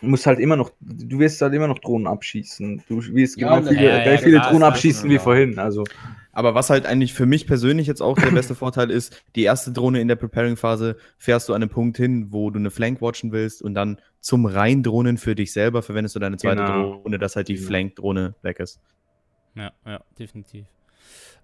du musst halt immer noch, du wirst halt immer noch Drohnen abschießen. Du wirst Ja, genau viele, ja, ja, gleich viele Drohnen abschießen wie ja. vorhin. Also, Aber was halt eigentlich für mich persönlich jetzt auch der beste Vorteil ist, die erste Drohne in der Preparing-Phase fährst du an einem Punkt hin, wo du eine Flank watchen willst und dann zum Reindrohnen für dich selber verwendest du deine zweite Genau. Drohne, dass halt die Genau. Flank-Drohne weg ist. Ja, ja, definitiv.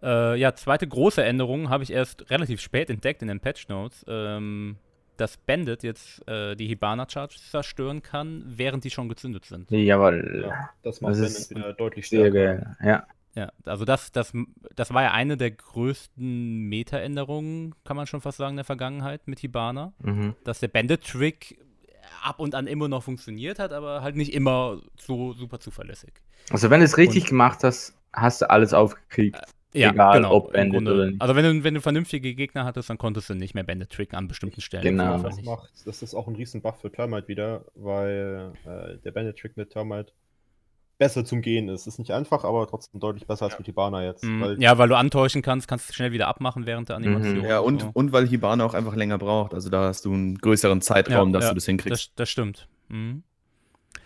Äh, ja, zweite große Änderung habe ich erst relativ spät entdeckt in den Patch Notes. Ähm, dass Bandit jetzt äh, die Hibana Charges zerstören kann, während die schon gezündet sind. jawohl. Ja, das macht Das Bandit ist wieder deutlich Sehr stärker. geil. Ja. Ja, also das, das, das war ja eine der größten Meta-Änderungen, kann man schon fast sagen, der Vergangenheit mit Hibana. Mhm. Dass der Bandit-Trick ab und an immer noch funktioniert hat, aber halt nicht immer so super zuverlässig. Also, wenn du es richtig Und- gemacht hast, hast du alles aufgekriegt. Ja, Egal, genau, ob Bandit Grunde. oder nicht. Also wenn du, wenn du vernünftige Gegner hattest, dann konntest du nicht mehr Bandit tricken an bestimmten Stellen. Genau. Das, macht, das ist auch ein riesen Buff für Termite wieder, weil äh, der Bandit-Trick mit Termite besser zum Gehen ist. Ist nicht einfach, aber trotzdem deutlich besser als mit Hibana jetzt. Mhm. Weil Ja, weil du antäuschen kannst, kannst schnell wieder abmachen während der Animation. Mhm. Ja, und, so. und weil Hibana auch einfach länger braucht. Also da hast du einen größeren Zeitraum, Ja, dass ja, du das hinkriegst. Das, das stimmt. Mhm.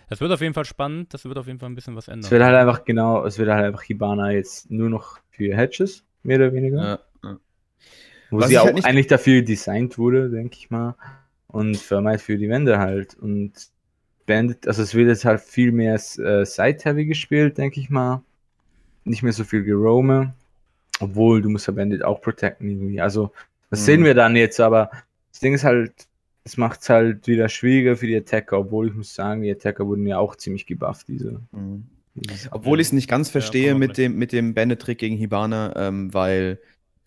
Das wird auf jeden Fall spannend, das wird auf jeden Fall ein bisschen was ändern. Es wird halt einfach genau, es wird halt einfach Hibana jetzt nur noch für Hedges, mehr oder weniger. Ja, ja. Wo Was sie ich auch halt eigentlich dafür designt wurde, denke ich mal. Und vermeidet für die Wände halt. Und Bandit, also es wird jetzt halt viel mehr äh, Side-Heavy gespielt, denke ich mal. Nicht mehr so viel Gerome. Obwohl, du musst ja Bandit auch protecten irgendwie. Also, das Mhm. sehen wir dann jetzt, aber das Ding ist halt, es macht es halt wieder schwieriger für die Attacker, obwohl ich muss sagen, die Attacker wurden ja auch ziemlich gebufft, diese. Mhm. Obwohl ich es nicht ganz verstehe man mit dem, mit dem Bandit-Trick gegen Hibana, ähm, weil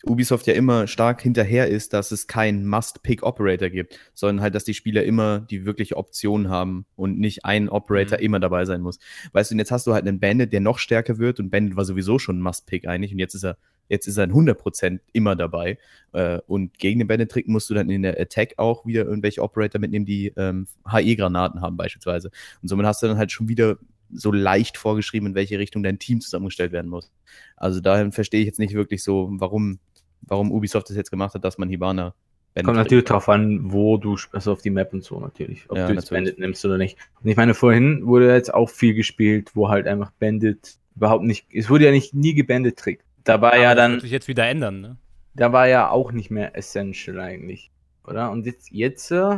Ubisoft ja immer stark hinterher ist, dass es keinen Must-Pick-Operator gibt, sondern halt, dass die Spieler immer die wirkliche Option haben und nicht ein Operator Mhm. immer dabei sein muss. Weißt du, und jetzt hast du halt einen Bandit, der noch stärker wird und Bandit war sowieso schon ein Must-Pick eigentlich und jetzt ist er, jetzt ist er ein 100% immer dabei. Äh, und gegen den Bandit-Trick musst du dann in der Attack auch wieder irgendwelche Operator mitnehmen, die ähm, HE-Granaten haben beispielsweise. Und somit hast du dann halt schon wieder so leicht vorgeschrieben, in welche Richtung dein Team zusammengestellt werden muss. Also daher verstehe ich jetzt nicht wirklich so, warum, warum Ubisoft das jetzt gemacht hat, dass man Hibana Bandit Kommt natürlich darauf an, wo du, also auf die Map und so natürlich, ob Ja, du jetzt natürlich. Bandit nimmst oder nicht. Und ich meine, vorhin wurde jetzt auch viel gespielt, wo halt einfach Bandit überhaupt nicht, es wurde ja nicht nie gebandet Trick. Da war Aber ja das dann, wird sich jetzt wieder ändern, ne? da war ja auch nicht mehr essential eigentlich, oder? Und jetzt, jetzt, äh,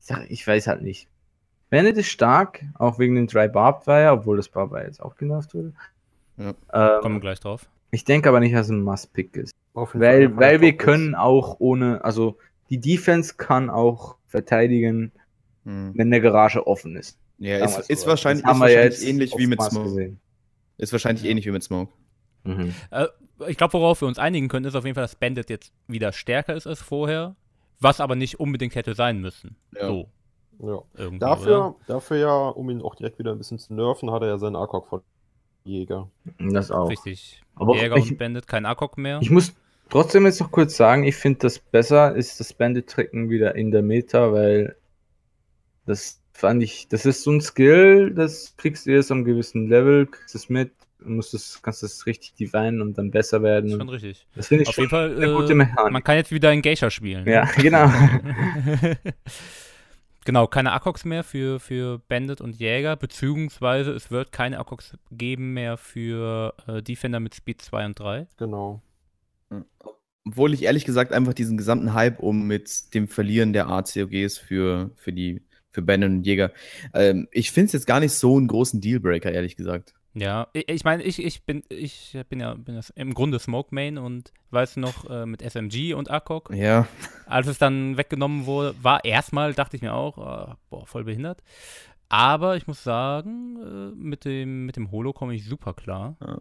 ich sag- ich weiß halt nicht. Bandit ist stark, auch wegen den drei Barbed Wire, obwohl das Barbed Wire jetzt auch genervt wurde. Ja. Ähm, Kommen wir gleich drauf. ich denke aber nicht, dass es ein Must-Pick ist. Weil, weil wir können auch ohne, also die Defense kann auch verteidigen, Hm. wenn der Garage offen ist. Ja, ist, ist wahrscheinlich, Das ist wahrscheinlich ähnlich wie mit Smoke. gesehen. Ist wahrscheinlich ähnlich wie mit Smoke. Mhm. Ich glaube, worauf wir uns einigen können, ist auf jeden Fall, dass Bandit jetzt wieder stärker ist als vorher, was aber nicht unbedingt hätte sein müssen. Ja. So, Ja. Dafür, oder? dafür ja, um ihn auch direkt wieder ein bisschen zu nerven, hat er ja seinen ARKOK von Jäger. Das auch. Richtig. Aber Jäger ich- und Bandit, kein AKOK mehr. Ich muss trotzdem jetzt noch kurz sagen, ich finde das besser, ist das Bandit-Tricken wieder in der Meta, weil das fand ich, das ist so ein Skill, das kriegst du erst am gewissen Level, kriegst es mit, musst es, kannst es richtig divinen und dann besser werden. Schon richtig. das finde ich Auf schon jeden Fall, eine gute äh, Mechanik. man kann jetzt wieder in Geisha spielen. Ja, <laughs> genau. <laughs> genau, keine AKOKs mehr für, für Bandit und Jäger, beziehungsweise es wird keine AKOKs geben mehr für äh, Defender mit Speed 2 und 3. Genau. Obwohl ich ehrlich gesagt einfach diesen gesamten Hype um mit dem Verlieren der ACOGs für, für die für Bandit und Jäger, ähm, ich finde es jetzt gar nicht so einen großen Dealbreaker, ehrlich gesagt. Ja, ich, ich meine, ich, ich bin, ich bin ja, bin das im Grunde Smoke Main und weiß noch äh, mit SMG und AKOK, Ja, als es dann weggenommen wurde, war erstmal, dachte ich mir auch, äh, boah, voll behindert. Aber ich muss sagen, äh, mit dem, mit dem Holo komme ich super klar. Ja.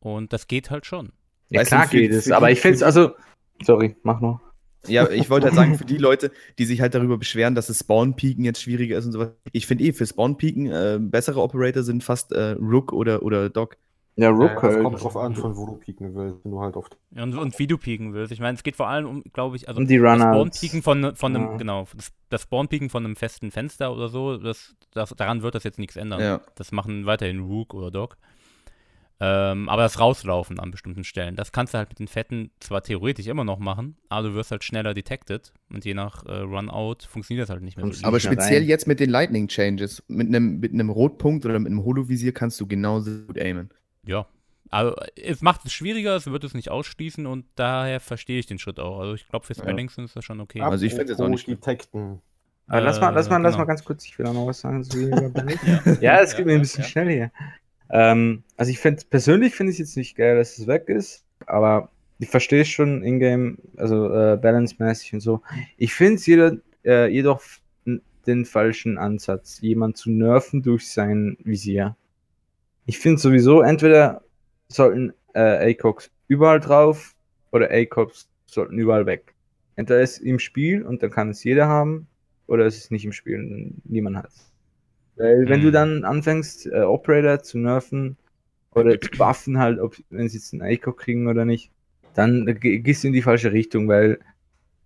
Und das geht halt schon. ja, Weißt du, klar geht es, aber ich finde es, also, sorry, mach noch. Ja, <laughs> ich wollte halt sagen, für die Leute, die sich halt darüber beschweren, dass das Spawn-Peaken jetzt schwieriger ist und sowas. Ich finde eh, für Spawn-Peaken äh, bessere Operator sind fast äh, Rook oder, oder Doc. Ja, Ja, Rook das halt. kommt drauf an, von wo du pieken willst, wenn du halt auf Ja, Und, und wie du pieken willst. Ich meine, es geht vor allem um, glaube ich, also Um die das. Spawn-Peaken von, von einem, Ja. genau, das, das Spawn-Peaken von einem festen Fenster oder so, das, das, daran wird das jetzt nichts ändern. Ja. Das machen weiterhin Rook oder Doc. Ähm, aber das Rauslaufen an bestimmten Stellen, das kannst du halt mit den Fetten zwar theoretisch immer noch machen, aber du wirst halt schneller detected und je nach äh, Runout funktioniert das halt nicht mehr so. Aber speziell rein. jetzt mit den Lightning Changes, mit einem mit einem Rotpunkt oder mit einem Holovisier kannst du genauso gut aimen. Ja. Also es macht es schwieriger, es wird es nicht ausschließen und daher verstehe ich den Schritt auch. Also ich glaube, fürs Ja. Balancen ist das schon okay. Also ich find's jetzt auch nicht. Detecten. Aber lass mal, lass mal, Äh, lass genau. mal ganz kurz, ich will auch noch was sagen Illegal <laughs> Bandit. ja, es geht mir ein bisschen ja. schnell hier. Ähm, also ich finde, persönlich finde ich es jetzt nicht geil, dass es weg ist, aber ich verstehe es schon in-game, also äh, balance-mäßig und so. Ich finde es jeder, äh, jedoch den falschen Ansatz, jemand zu nerven durch sein Visier. Ich finde sowieso, entweder sollten äh, ACOGs überall drauf oder ACOGs sollten überall weg. Entweder ist im Spiel und dann kann es jeder haben, oder es ist nicht im Spiel und niemand hat es. Weil wenn Mhm. du dann anfängst, äh, Operator zu nerven oder zu buffen halt, ob wenn sie jetzt einen ACOG kriegen oder nicht, dann äh, ge- gehst du in die falsche Richtung, weil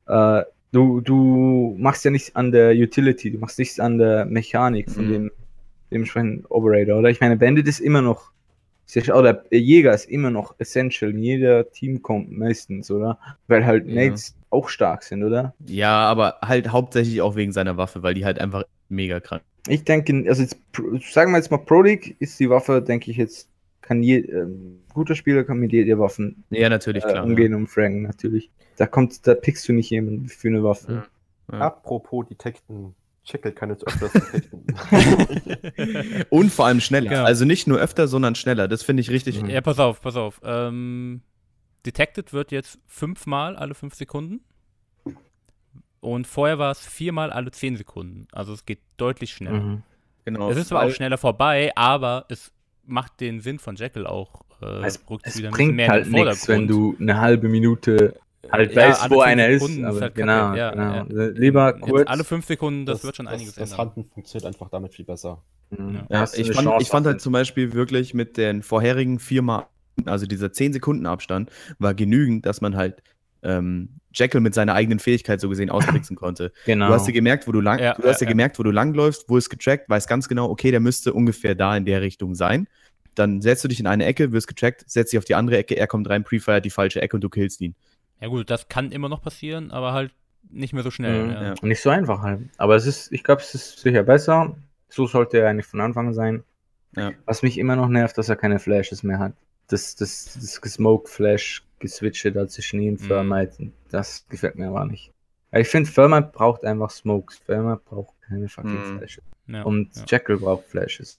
äh, du, du machst ja nichts an der Utility, du machst nichts an der Mechanik von Mhm. dem dementsprechend Operator, oder? Ich meine, Bandit ist immer noch, oder Jäger ist immer noch essential in jeder Team kommt meistens, oder? Weil halt Ja. Mates auch stark sind, oder? Ja, aber halt hauptsächlich auch wegen seiner Waffe, weil die halt einfach mega krank. Ich denke, also jetzt, sagen wir jetzt mal Pro League ist die Waffe, denke ich jetzt, kann je, ähm, guter Spieler kann mit jeder Waffen Ja, natürlich, äh, klar. umgehen und fragen, natürlich. Da kommt, da pickst du nicht jemanden für eine Waffe. Ja. Ja. Apropos Detecten. Jekyll kann jetzt öfters detecten. Ja. <laughs> Und vor allem schneller. Genau. Also nicht nur öfter, sondern schneller. Das finde ich richtig. Mhm. Ja, pass auf, pass auf. Ähm, detected wird jetzt fünfmal alle fünf Sekunden. Und vorher war es viermal alle zehn Sekunden. Also es geht deutlich schneller. Mhm. Genau. Es ist zwar auch schneller vorbei, aber es macht den Sinn von Jekyll auch. Äh, Es, rückt es wieder ein bisschen bringt halt nichts, wenn du eine halbe Minute halt Ja, weißt, alle wo einer ist. Sekunden ist Aber halt genau, ja, genau. ja. Lieber Jetzt kurz. alle fünf Sekunden, das, wird schon das, einiges Das ändern. Handen funktioniert einfach damit viel besser. Mhm. Ja. Ich, fand, Chance ich fand halt zum Beispiel wirklich mit den vorherigen viermal, also dieser 10 Sekunden Abstand, war genügend, dass man halt ähm, Jekyll mit seiner eigenen Fähigkeit so gesehen austricksen <laughs> konnte. Genau. Du hast ja gemerkt, wo du lang, Ja, du hast ja, ja, gemerkt, wo du langläufst, wo es getrackt, weißt ganz genau, okay, der müsste ungefähr da in der Richtung sein. Dann setzt du dich in eine Ecke, wirst getrackt, setzt dich auf die andere Ecke, er kommt rein, prefire die falsche Ecke und du killst ihn. Ja gut, das kann immer noch passieren, aber halt nicht mehr so schnell. Mhm. Ja. ja. Nicht so einfach halt. Aber es ist, ich glaube, es ist sicher besser. So sollte er eigentlich von Anfang sein. Ja. Was mich immer noch nervt, dass er keine Flashes mehr hat. Das, das, das Gesmoke Flash geswitcht da zwischen ihm und Mhm. Thermite. Das gefällt mir aber nicht. Weil Ich finde, Thermite braucht einfach Smokes. Thermite braucht keine fucking Mhm. Flashes. Ja, Und ja. Jekyll braucht Flashes.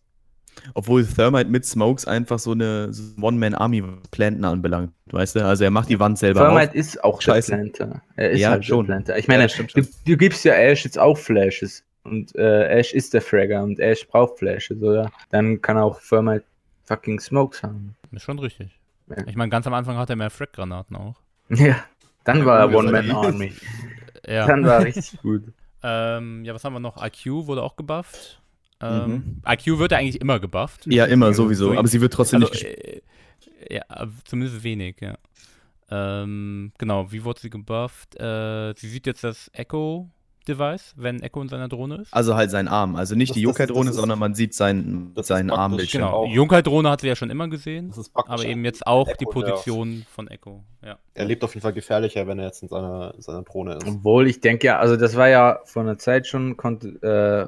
Obwohl Thermite mit Smokes einfach so eine so One-Man-Army Planten anbelangt, weißt du? Also er macht die Wand selber Thermite auf. ist auch Scheiße. der Planter. Er ist Ja, halt schon. der Planter. Ich meine, Ja, stimmt du, du gibst ja Ash jetzt auch Flashes. Und äh, Ash ist der Fragger und Ash braucht Flashes, oder? Dann kann auch Thermite fucking Smokes haben. Ist schon richtig. Ja. Ich meine, ganz am Anfang hat er mehr Frag-Granaten auch. Ja, dann war er One-Man-Army. Ja. Dann war er richtig <laughs> gut. Ähm, ja, was haben wir noch? IQ wurde auch gebufft. Ähm, Mhm. IQ wird ja eigentlich immer gebufft. Ja, immer sowieso, So- aber sie wird trotzdem Also, nicht äh, ja, aber zumindest wenig, ja. Ähm, genau, wie wurde sie gebufft? Äh, sie sieht jetzt das Echo-Device, wenn Echo in seiner Drohne ist. Also halt sein Arm. Also nicht Das- die Yokai-Drohne, sondern man sieht seinen praktisch, Armbildschirm. genau, auch. die Junkai-Drohne hat sie ja schon immer gesehen, Das ist praktisch. aber eben jetzt auch die Echo, ja. Position von Echo. Ja. Er lebt auf jeden Fall gefährlicher, wenn er jetzt in seiner, in seiner Drohne ist. Obwohl, ich denke ja, also das war ja vor einer Zeit schon, konnte,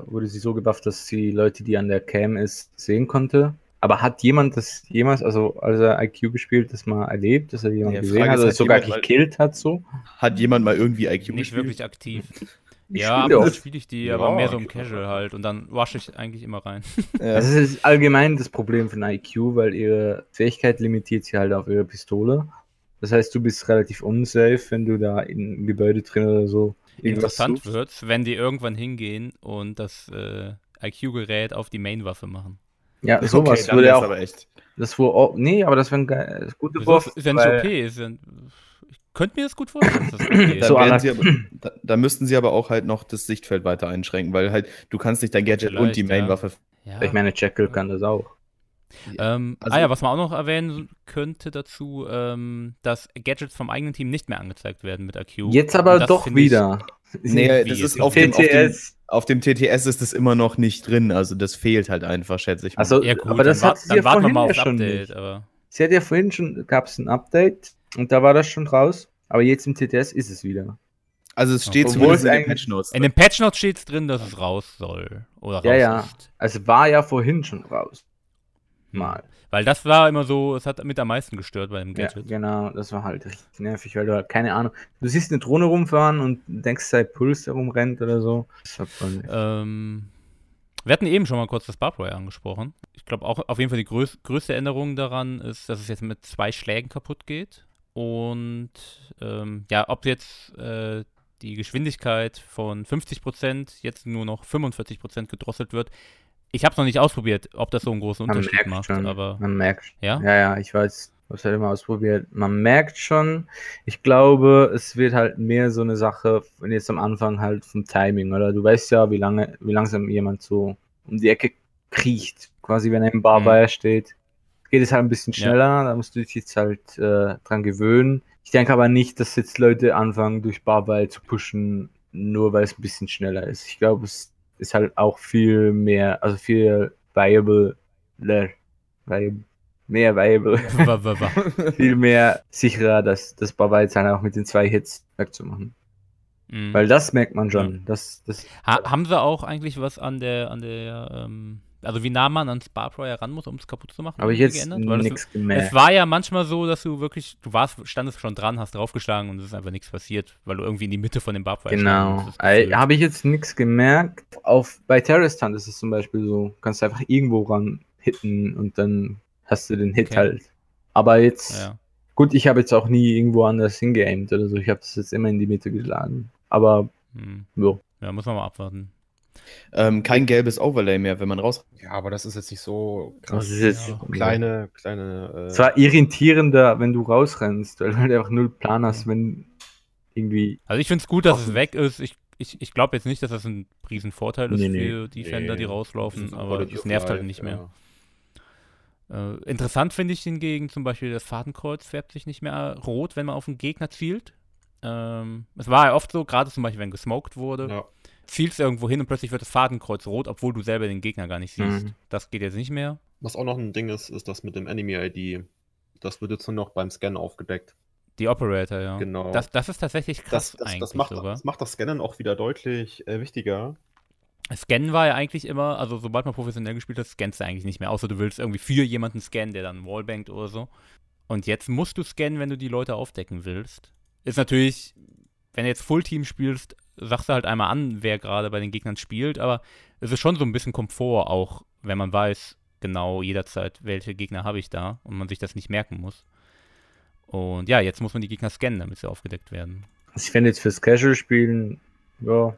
äh, wurde sie so gebufft, dass sie Leute, die an der Cam ist, sehen konnte. Aber hat jemand das jemals, also als er IQ gespielt, das mal erlebt, dass er jemanden Ja, gesehen Frage hat, oder sogar gekillt hat so? Hat jemand mal irgendwie IQ Nicht gespielt? wirklich aktiv. Ja, spiele aber auch. dann spiele ich die, Ja, aber mehr so im okay. Casual halt und dann wasche ich eigentlich immer rein. <laughs> Ja. Das ist allgemein das Problem von IQ, weil ihre Fähigkeit limitiert sie halt auf ihre Pistole. Das heißt, du bist relativ unsafe, wenn du da in einem Gebäude drin oder so irgendwas Interessant wird's, wenn die irgendwann hingehen und das äh, IQ-Gerät auf die Main-Waffe machen. Ja, Okay, sowas dann würde auch. aber echt. Das wurde auch. Nee, aber das wäre ein geil- das gute Wurf. nicht weil- okay. Ist ich könnte mir das gut vorstellen, dass das okay <clears throat> ist. Da, So aber, da, da müssten sie aber auch halt noch das Sichtfeld weiter einschränken, weil halt du kannst nicht dein Gadget und die Vielleicht, ja. Main-Waffe. Ja. Ich meine, Jekyll kann das auch. Ähm, Also- ah ja, was man auch noch erwähnen könnte dazu, ähm, dass Gadgets vom eigenen Team nicht mehr angezeigt werden mit IQ. Jetzt aber das doch ich- wieder. Nee, das ist auf dem, auf, dem, TTS. auf dem TTS ist es immer noch nicht drin, also das fehlt halt einfach, schätze ich mal. Also, Ja gut, aber das dann, hat sie dann ja warten wir vorhin mal ja schon Update, sie hat ja vorhin schon, gab es ein Update und da war das schon raus, aber jetzt im TTS ist es wieder. Also es steht Obwohl zumindest es in den Patch Notes. In den Patch Notes steht es drin, dass es raus soll. Oder raus Ja, ja. ist. Also war ja vorhin schon raus. Mal. Weil das war immer so, es hat mit am meisten gestört bei dem Ja, Gadget. genau, das war halt richtig nervig, weil du halt keine Ahnung. Du siehst eine Drohne rumfahren und denkst, sei Puls der rumrennt oder so. Das hat man Ähm, wir hatten eben schon mal kurz das Barbwire angesprochen. Ich glaube auch auf jeden Fall die größ größte Änderung daran ist, dass es jetzt mit zwei Schlägen kaputt geht. Und ähm, ja, ob jetzt äh, die Geschwindigkeit von 50% jetzt nur noch 45% gedrosselt wird. Ich habe es noch nicht ausprobiert, ob das so einen großen Man Unterschied macht. schon. Aber Man merkt. ja, Ja, ja, ich weiß. Hab's halt immer ausprobiert. Man merkt schon, ich glaube, es wird halt mehr so eine Sache, wenn jetzt am Anfang halt vom Timing, oder? Du weißt ja, wie lange, wie langsam jemand so um die Ecke kriecht, quasi wenn er im Barwire steht. Geht es halt ein bisschen Mhm. Ja. schneller, da musst du dich jetzt halt äh, dran gewöhnen. Ich denke aber nicht, dass jetzt Leute anfangen, durch Barwire zu pushen, nur weil es ein bisschen schneller ist. Ich glaube, es ist halt auch viel mehr, also viel viable, mehr viable, <laughs> <laughs> viel mehr sicherer, dass das Barwire jetzt halt auch mit den zwei Hits wegzumachen. Mhm. Weil das merkt man schon. Das, das, Ha haben sie auch eigentlich was an der, an der, ähm, also wie nah man ans Barbwire ran muss, um es kaputt zu machen? habe ich jetzt nichts gemerkt. Es war ja manchmal so, dass du wirklich, du warst, standest schon dran, hast draufgeschlagen und es ist einfach nichts passiert, weil du irgendwie in die Mitte von dem Barbwire Genau. Habe ich jetzt nichts gemerkt. Auf, bei Terrorist Hunt ist es zum Beispiel so, kannst du einfach irgendwo ran hitten und dann hast du den Hit Okay. halt. Aber jetzt, Ja. gut, ich habe jetzt auch nie irgendwo anders hingeaimt oder so. Ich habe das jetzt immer in die Mitte geschlagen. Aber, Hm. jo. ja, muss man mal abwarten. Ähm, kein gelbes Overlay mehr, wenn man raus. Ja, aber das ist jetzt nicht so Das krass. ist jetzt Ja. Kleine, kleine. Äh, Es war irritierender, wenn du rausrennst, weil du halt einfach null Plan hast, wenn irgendwie. Also ich finde es gut, dass Offen. es weg ist. Ich, ich, ich glaube jetzt nicht, dass das ein Riesenvorteil ist Nee, nee. für Defender, die Nee, rauslaufen, das ist aber es nervt halt nicht mehr. ja. Äh, interessant finde ich hingegen zum Beispiel, das Fadenkreuz färbt sich nicht mehr rot, wenn man auf einen Gegner zielt. Ähm, es war ja oft so, gerade zum Beispiel, wenn gesmoked wurde, Ja. Zielst irgendwo hin und plötzlich wird das Fadenkreuz rot, obwohl du selber den Gegner gar nicht siehst. Mhm. Das geht jetzt nicht mehr. Was auch noch ein Ding ist, ist das mit dem Enemy-ID. Das wird jetzt nur noch beim Scannen aufgedeckt. Die Operator, ja. Genau. Das, das ist tatsächlich krass Das, das, eigentlich das, macht, sogar. das macht das Scannen auch wieder deutlich äh, wichtiger. Scannen war ja eigentlich immer, also sobald man professionell gespielt hat, scannst du eigentlich nicht mehr, außer du willst irgendwie für jemanden scannen, der dann wallbankt oder so. Und jetzt musst du scannen, wenn du die Leute aufdecken willst. Ist natürlich, wenn du jetzt Fullteam spielst, sagst du halt einmal an, wer gerade bei den Gegnern spielt, aber es ist schon so ein bisschen Komfort auch, wenn man weiß, genau jederzeit, welche Gegner habe ich da und man sich das nicht merken muss. Und ja, jetzt muss man die Gegner scannen, damit sie aufgedeckt werden. Ich finde jetzt fürs Casual-Spielen, ja,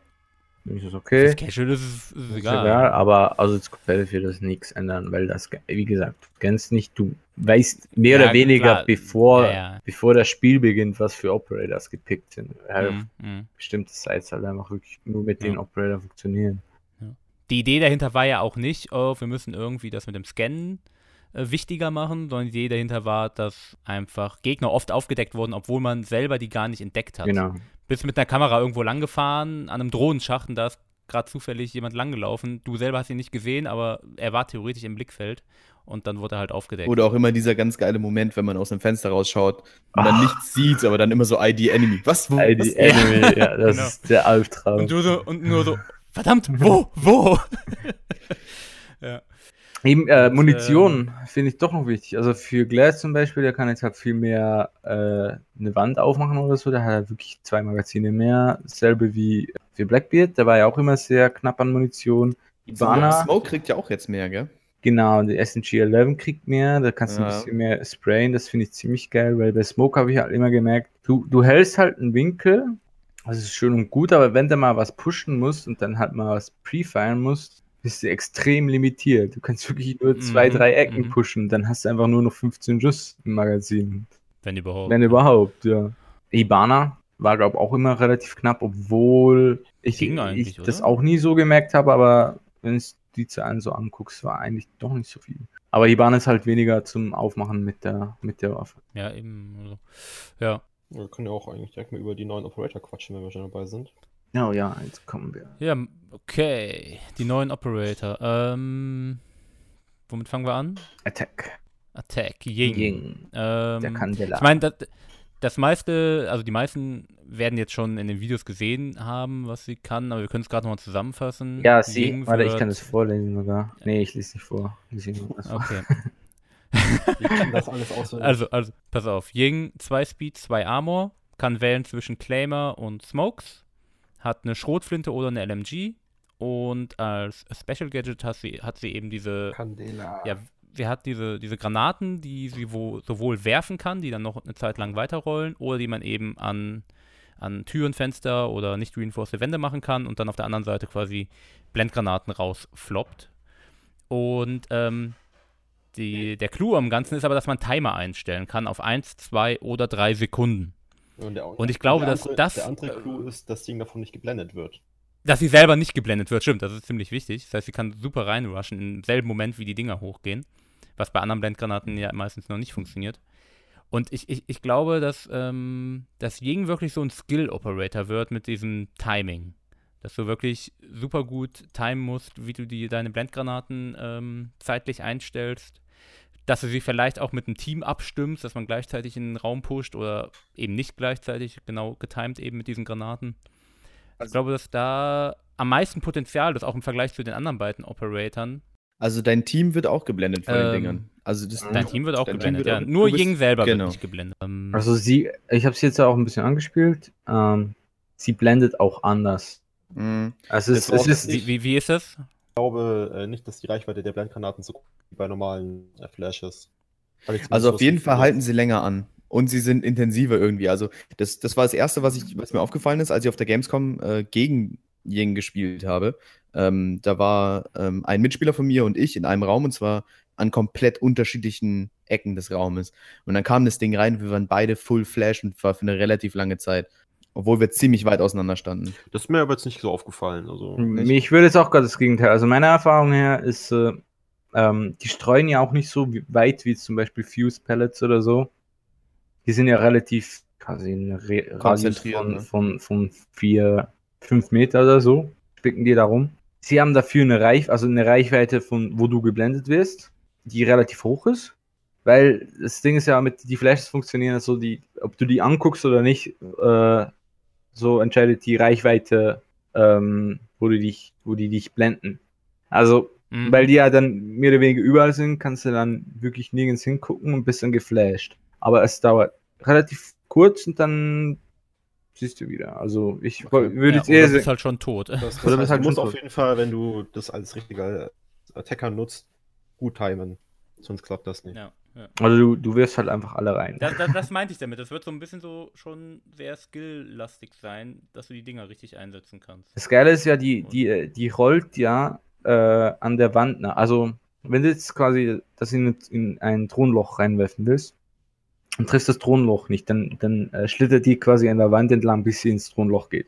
ist das okay. Das Casual ist, ist, ist Ist egal. egal, aber also als Competitive wird das nichts ändern, weil das, wie gesagt, du kennst nicht, du weißt mehr Ja, oder weniger, klar. bevor, Ja, bevor das Spiel beginnt, was für Operators gepickt sind. Mhm, mhm. bestimmte Sites halt einfach wirklich nur mit den Operator funktionieren. die Idee dahinter war ja auch nicht, oh, wir müssen irgendwie das mit dem Scannen wichtiger machen, sondern die Idee dahinter war, dass einfach Gegner oft aufgedeckt wurden, obwohl man selber die gar nicht entdeckt hat. Genau. Bist mit einer Kamera irgendwo langgefahren, an einem Drohnenschacht und da ist gerade zufällig jemand langgelaufen. Du selber hast ihn nicht gesehen, aber er war theoretisch im Blickfeld und dann wurde er halt aufgedeckt. Oder auch immer dieser ganz geile Moment, wenn man aus dem Fenster rausschaut und dann Ah. nichts sieht, aber dann immer so ID Enemy. Was? Wo? Ey, was? Anime, <laughs> ja, das Genau. ist der Albtraum. und du so, und nur so, verdammt, wo, wo? <laughs> Eben, äh, Und, Munition finde ich doch noch wichtig. Also für Glass zum Beispiel, der kann jetzt halt viel mehr äh, eine Wand aufmachen oder so. Der hat halt wirklich zwei Magazine mehr. Dasselbe wie für Blackbeard, der war ja auch immer sehr knapp an Munition. Ibana, Smoke kriegt ja auch jetzt mehr, gell? genau, die SNG 11 kriegt mehr. Da kannst du ein bisschen mehr sprayen. Das finde ich ziemlich geil, weil bei Smoke habe ich halt immer gemerkt, du, du hältst halt einen Winkel. Das ist schön und gut, aber wenn du mal was pushen musst und dann halt mal was pre-firen musst, bist du extrem limitiert. Du kannst wirklich nur zwei, Mhm, drei Ecken mhm. pushen, dann hast du einfach nur noch 15 Schuss im Magazin. Wenn überhaupt. Wenn überhaupt, ja. Ibana war, glaube ich, auch immer relativ knapp, obwohl ich, ich das oder? auch nie so gemerkt habe, aber wenn es die Zahlen so anguckst, war eigentlich doch nicht so viel. Aber Ibana ist halt weniger zum Aufmachen mit der, mit der Waffe. Ja, eben. Also. Ja. Wir können ja auch eigentlich direkt mal über die neuen Operator quatschen, wenn wir schon dabei sind. Oh ja, jetzt kommen wir. Ja, okay. Die neuen Operator. Ähm, womit fangen wir an? Attack. Attack, Ying. Ying, Ähm, der Candela. Ich meine, das, das meiste, also die meisten werden jetzt schon in den Videos gesehen haben, was sie kann, aber wir können es gerade nochmal zusammenfassen. ja, sie, Ying warte, ich kann das vorlesen sogar. Nee, ich lese nicht vor. Lies irgendwas vor. Okay. <laughs> Ich kann das alles auswendig. Also, also, pass auf. Ying, 2 Speed, 2 Armor, kann wählen zwischen Claimer und Smokes, hat eine Schrotflinte oder eine LMG und als Special Gadget hat sie, hat sie eben diese, Candela. ja, sie hat diese, diese Granaten, die sie wo, sowohl werfen kann, die dann noch eine Zeit lang weiterrollen, oder die man eben an, an Türen, Fenster oder nicht reinforced Wände machen kann und dann auf der anderen Seite quasi Blendgranaten rausfloppt. Und ähm, die, der Clou am Ganzen ist aber, dass man Timer einstellen kann auf 1, 2 oder 3 Sekunden. Und, der, Und ich glaube, dass andere, das, Der andere äh, Clou ist, dass das Ding davon nicht geblendet wird. Dass sie selber nicht geblendet wird, stimmt, das ist ziemlich wichtig. Das heißt, sie kann super reinrushen im selben Moment, wie die Dinger hochgehen. Was bei anderen Blendgranaten ja meistens noch nicht funktioniert. Und ich, ich, ich glaube, dass, ähm, dass Ying wirklich so ein Skill-Operator wird mit diesem Timing. Dass du wirklich super gut timen musst, wie du die, deine Blendgranaten ähm, zeitlich einstellst. Dass du sie vielleicht auch mit einem Team abstimmst, dass man gleichzeitig in den Raum pusht oder eben nicht gleichzeitig, genau getimed eben mit diesen Granaten. ich glaube, dass da am meisten Potenzial ist, auch im Vergleich zu den anderen beiden Operatoren. Also dein Team wird auch geblendet von den Ähm, Dingern. Also das, Dein Team wird auch geblendet, wird ja. auch- Nur Ying selber genau. wird nicht geblendet. Ähm, Also sie, ich habe sie jetzt auch ein bisschen angespielt. Ähm, sie blendet auch anders. Mhm. Also es, es ist, wie, wie, wie ist das? Ich glaube äh, nicht, dass die Reichweite der Blendgranaten so gut wie bei normalen äh, Flashes. Also auf jeden. Fall halten sie länger an. Und sie sind intensiver irgendwie. Also das, das war das Erste, was, ich, was mir aufgefallen ist, als ich auf der Gamescom äh, gegen Ying gespielt habe. Ähm, da war ähm, ein Mitspieler von mir und ich in einem Raum und zwar an komplett unterschiedlichen Ecken des Raumes. Und dann kam das Ding rein, wir waren beide Full Flash und war für eine relativ lange Zeit. Obwohl wir ziemlich weit auseinander standen. Das ist mir aber jetzt nicht so aufgefallen. Also, Mich würde jetzt auch gerade das Gegenteil. Also meiner Erfahrung her ist, äh, ähm, die streuen ja auch nicht so weit wie zum Beispiel Fuse Pellets oder so. Die sind ja relativ quasi in Re Radius von, ne? von, von vier, fünf Meter oder so. Spicken die darum. Sie haben dafür eine Reich, also eine Reichweite von, wo du geblendet wirst, die relativ hoch ist. Weil das Ding ist ja mit, die Flashes funktionieren so, die, ob du die anguckst oder nicht, äh, so entscheidet die Reichweite, ähm, wo, du dich, wo die dich blenden. Also, Mhm. weil die ja dann mehr oder weniger überall sind, kannst du dann wirklich nirgends hingucken und bist dann geflasht. Aber es dauert relativ kurz und dann siehst du wieder. Also, ich Okay. würde ja, jetzt eher oder sagen, bist halt schon tot. das, <laughs> das Oder heißt, halt du musst schon auf tot. jeden Fall, wenn du das als richtiger Attacker nutzt, gut timen. Sonst klappt das nicht. Ja, ja. also du, du wirfst halt einfach alle rein. Das, das, <laughs> das meinte ich damit. Das wird so ein bisschen so schon sehr skill-lastig sein, dass du die Dinger richtig einsetzen kannst. Das Geile ist ja, die, die, äh, die rollt ja äh, an der Wand. Ne? Also, wenn du jetzt quasi das in, in ein Thronloch reinwerfen willst und triffst das Thronloch nicht, dann, dann äh, schlittert die quasi an der Wand entlang, bis sie ins Thronloch geht.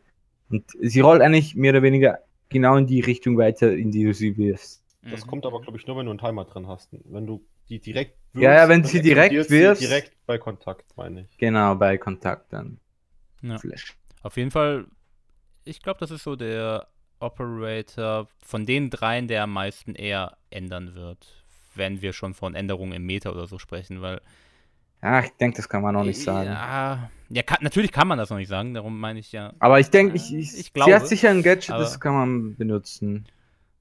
Und sie rollt eigentlich mehr oder weniger genau in die Richtung weiter, in die du sie wirfst. Das Mhm. kommt aber, glaube ich, nur, wenn du einen Timer drin hast. Wenn du die direkt Ja, ja, wenn sie direkt wirfst. Sie direkt bei Kontakt, meine ich. Genau, bei Kontakt dann. Ja. Flash. Auf jeden Fall, ich glaube, das ist so der Operator von den dreien, der am meisten eher ändern wird, wenn wir schon von Änderungen im Meter oder so sprechen, weil Ja, ich denke, das kann man noch nicht sagen. Ja, ja kann, natürlich kann man das noch nicht sagen, darum meine ich ja. Aber ich denke, ich, Äh, ich, ich sie glaube, hat sicher ein Gadget, aber- das kann man benutzen.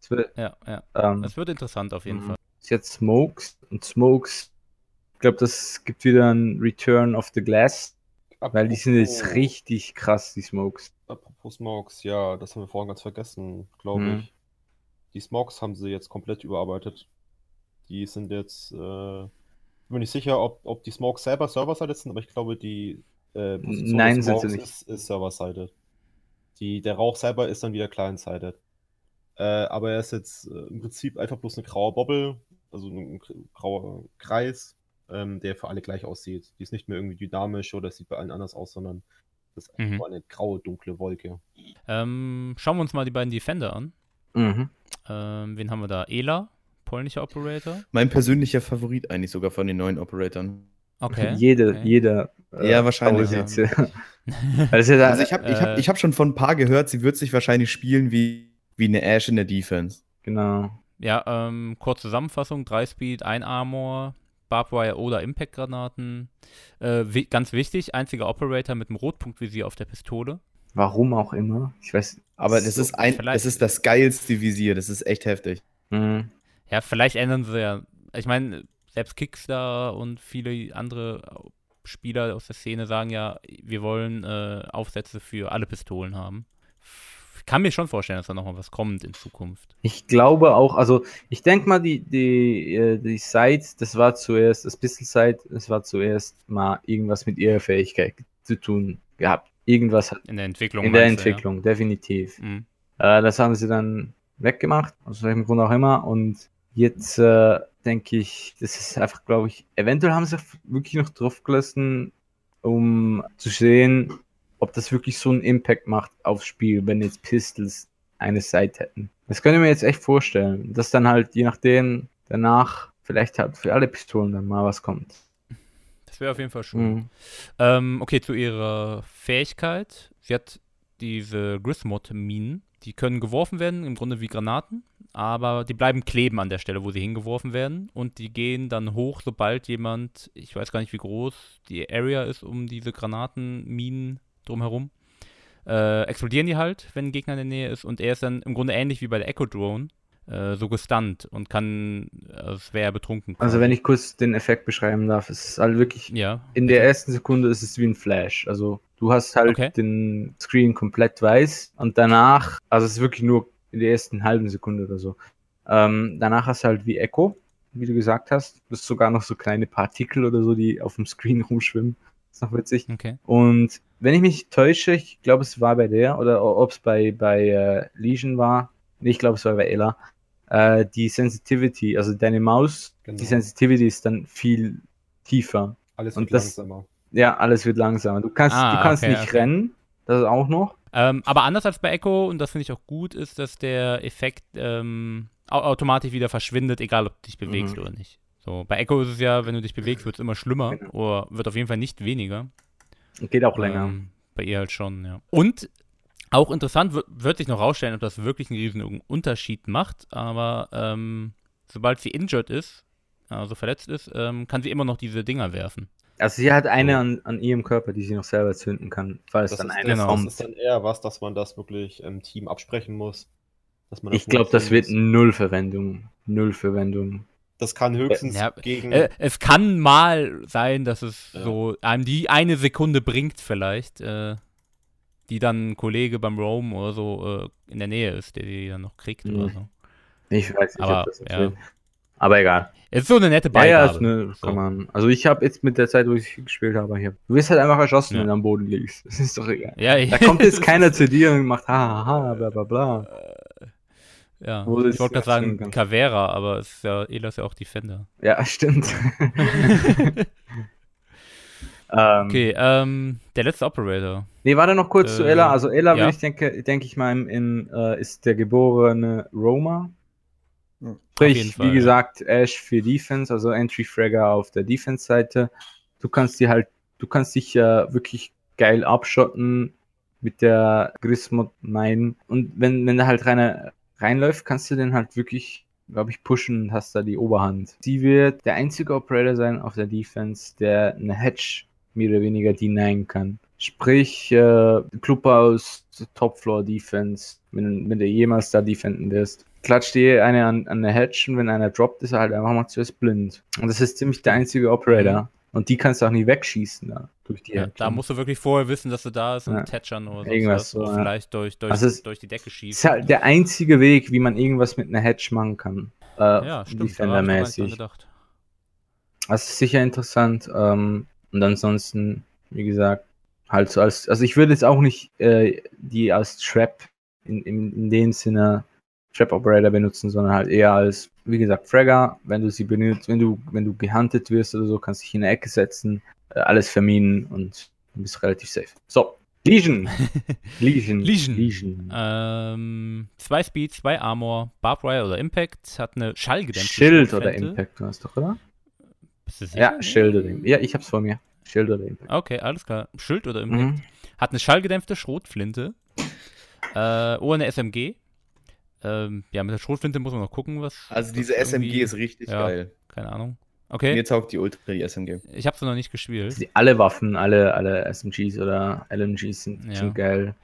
Es wird, Ja, ja. ähm, Das wird interessant auf jeden Mhm. Fall. Ist jetzt Smokes und Smokes, ich glaube, das gibt wieder ein Return of the Glass, weil die sind jetzt Apropos- richtig krass, die Smokes. Apropos Smokes, ja, das haben wir vorhin ganz vergessen, glaube Mhm. ich. Die Smokes haben sie jetzt komplett überarbeitet. Die sind jetzt, äh, bin mir nicht sicher, ob, ob die Smokes selber Server-Seite sind, aber ich glaube, die äh, Position Nein, sind sie nicht. ist, ist Server-Seite. Die, der Rauch selber ist dann wieder Client-Sided. Äh, aber er ist jetzt äh, im Prinzip einfach bloß eine graue Bobble, also ein grauer Kreis, ähm, der für alle gleich aussieht. Die ist nicht mehr irgendwie dynamisch oder sieht bei allen anders aus, sondern das ist einfach Mhm. nur eine graue, dunkle Wolke. Ähm, schauen wir uns mal die beiden Defender an. Mhm. Ähm, wen haben wir da? Ela, polnischer Operator. Mein persönlicher Favorit eigentlich sogar von den neuen Operatoren. Okay. <laughs> Jeder, okay. jeder. äh, Ja, wahrscheinlich, ja, <laughs> Also ich habe ich hab, Äh, ich hab schon von ein paar gehört, sie wird sich wahrscheinlich spielen wie, wie eine Ash in der Defense. genau. Ja, ähm, kurze Zusammenfassung: 3 Speed, 1 Armor, Barbwire oder Impact-Granaten. Äh, wi ganz wichtig, einziger Operator mit einem Rotpunktvisier auf der Pistole. Warum auch immer. Ich weiß. Aber das ist ein, das ist das geilste Visier, das ist echt heftig. Hm. Ja, vielleicht ändern sie ja. Ich meine, selbst Kickstar und viele andere Spieler aus der Szene sagen ja, wir wollen äh, Aufsätze für alle Pistolen haben. Ich kann mir schon vorstellen, dass da nochmal was kommt in Zukunft. Ich glaube auch, also ich denke mal, die, die, äh, die Site, das war zuerst, das Pistol Site, das war zuerst mal irgendwas mit ihrer Fähigkeit zu tun gehabt. Irgendwas hat In der Entwicklung. in der Entwicklung, definitiv. Ja? Mhm. Äh, das haben sie dann weggemacht, aus welchem Grund auch immer. Und jetzt äh, denke ich, das ist einfach, glaube ich, eventuell haben sie wirklich noch drauf gelassen, um zu sehen, ob das wirklich so einen Impact macht aufs Spiel, wenn jetzt Pistols eine Seite hätten. Das könnte ich mir jetzt echt vorstellen, dass dann halt je nachdem danach vielleicht halt für alle Pistolen dann mal was kommt. Das wäre auf jeden Fall schon. Mhm. Ähm, okay, zu ihrer Fähigkeit. Sie hat diese Grismod-Minen. Die können geworfen werden, im Grunde wie Granaten, aber die bleiben kleben an der Stelle, wo sie hingeworfen werden. Und die gehen dann hoch, sobald jemand, ich weiß gar nicht, wie groß die Area ist um diese Granatenminen drumherum. Äh, explodieren die halt, wenn ein Gegner in der Nähe ist. Und er ist dann im Grunde ähnlich wie bei der Echo Drone, äh, so gestunt und kann, äh, wäre betrunken. Also wenn ich kurz den Effekt beschreiben darf, es ist halt wirklich Ja. in der ersten Sekunde ist es wie ein Flash. Also du hast halt Okay. den Screen komplett weiß und danach, also es ist wirklich nur in der ersten halben Sekunde oder so. Ähm, danach hast du halt wie Echo, wie du gesagt hast. Du hast sogar noch so kleine Partikel oder so, die auf dem Screen rumschwimmen. Ist noch witzig. Okay. Und wenn ich mich täusche, ich glaube, es war bei der oder ob es bei, bei äh, Legion war, nee, ich glaube, es war bei Ella, äh, die Sensitivity, also deine Maus, Genau. die Sensitivity ist dann viel tiefer. Alles und wird das- langsamer. Ja, alles wird langsamer. Du kannst, Ah, du kannst okay, nicht okay. rennen, das auch noch. Ähm, aber anders als bei Echo, und das finde ich auch gut, ist, dass der Effekt ähm, au automatisch wieder verschwindet, egal ob du dich bewegst Mhm. oder nicht. So, bei Echo ist es ja, wenn du dich bewegst, wird es immer schlimmer Genau. oder wird auf jeden Fall nicht weniger. Geht auch länger. Ähm, bei ihr halt schon, ja. Und auch interessant wird, wird sich noch rausstellen, ob das wirklich einen riesen Unterschied macht, aber ähm, sobald sie injured ist, also verletzt ist, ähm, kann sie immer noch diese Dinger werfen. Also sie hat eine an, an ihrem Körper, die sie noch selber zünden kann, falls Das dann ist, eine genau. das kommt. ist dann eher was, dass man das wirklich im Team absprechen muss. Dass man das Ich glaube, das wird null Verwendung. Null Verwendung. Das kann höchstens Ja, gegen. Äh, es kann mal sein, dass es Ja. so einem die eine Sekunde bringt, vielleicht, äh, die dann ein Kollege beim Roam oder so äh, in der Nähe ist, der die dann noch kriegt Mhm. oder so. Ich weiß nicht, Aber, ob das ja. wird. Aber egal. Es ist so eine nette Ja, ja, Beigabe. ist ne, So. kann man. Also ich habe jetzt mit der Zeit, wo ich gespielt habe, hier. Du wirst halt einfach erschossen, Ja. wenn du am Boden liegst. Das <laughs> ist doch egal. Ja, Da kommt jetzt <laughs> keiner zu dir und macht ha, ha, ha, bla, bla, bla. Ja, Wo ich wollte das gerade sagen kannst. Cavera, aber es ist ja, Ela ist ja auch Defender. Ja, <laughs> stimmt. <laughs> ähm, Okay, ähm, der letzte Operator. Nee, warte noch kurz zu Äh, Ella. Also Ella, ja. würde ich denke, denke ich mal, in, in, äh, ist der geborene Roma. Sprich, wie ja. gesagt, Ash für Defense, also Entry Fragger auf der Defense-Seite. Du kannst dir halt, du kannst dich äh, wirklich geil abschotten mit der Grismod Mine. Und wenn, wenn da halt rein, reinläuft, kannst du den halt wirklich, glaube ich, pushen und hast da die Oberhand. Sie wird der einzige Operator sein auf der Defense, der eine Hedge mehr oder weniger denyen kann. Sprich, äh, Clubhaus, Topfloor Defense, wenn, wenn du jemals da defenden wirst. Klatscht dir eine an, an der Hedge und wenn einer droppt, ist er halt einfach mal zuerst blind. Und das ist ziemlich der einzige Operator. Und die kannst du auch nie wegschießen da durch die Ja, da musst du wirklich vorher wissen, dass du da ist und Ja. tätschern oder Irgendwas was. so, oder ja. vielleicht durch, durch, Also durch die Decke Das ist schießen. halt der einzige Weg, wie man irgendwas mit einer Hedge machen kann. Äh, ja, stimmt. nicht Defender-mäßig. Das ist sicher interessant. Ähm, und ansonsten, wie gesagt, halt so als, also ich würde jetzt auch nicht äh, die als Trap in, in, in dem Sinne Trap Operator benutzen, sondern halt eher als, wie gesagt, Fragger, wenn du sie benutzt, wenn du, wenn du gehuntet wirst oder so, kannst du dich in eine Ecke setzen, äh, alles verminen und du bist relativ safe. So, Legion. <laughs> Legion. Legion. Legion. Ähm, zwei Speed, zwei Armor, Barbwire oder Impact, hat eine schallgedämpfte Schild oder. Impact, du hast doch, oder? Bist du sicher? Ja, Schild oder Impact. Ja, ich hab's vor mir. Schild oder Impact. Okay, alles klar. Schild oder Impact. Mhm. Hat eine schallgedämpfte Schrotflinte. Äh, oder eine SMG. Ähm, ja, mit der Schrotflinte muss man noch gucken, was. Also was diese SMG irgendwie- ist richtig ja. geil. Keine Ahnung. Okay. Mir taugt die Ultra die SMG. Ich habe sie noch nicht gespielt. Die, alle Waffen, alle, alle SMGs oder LMGs sind, Ja. sind geil.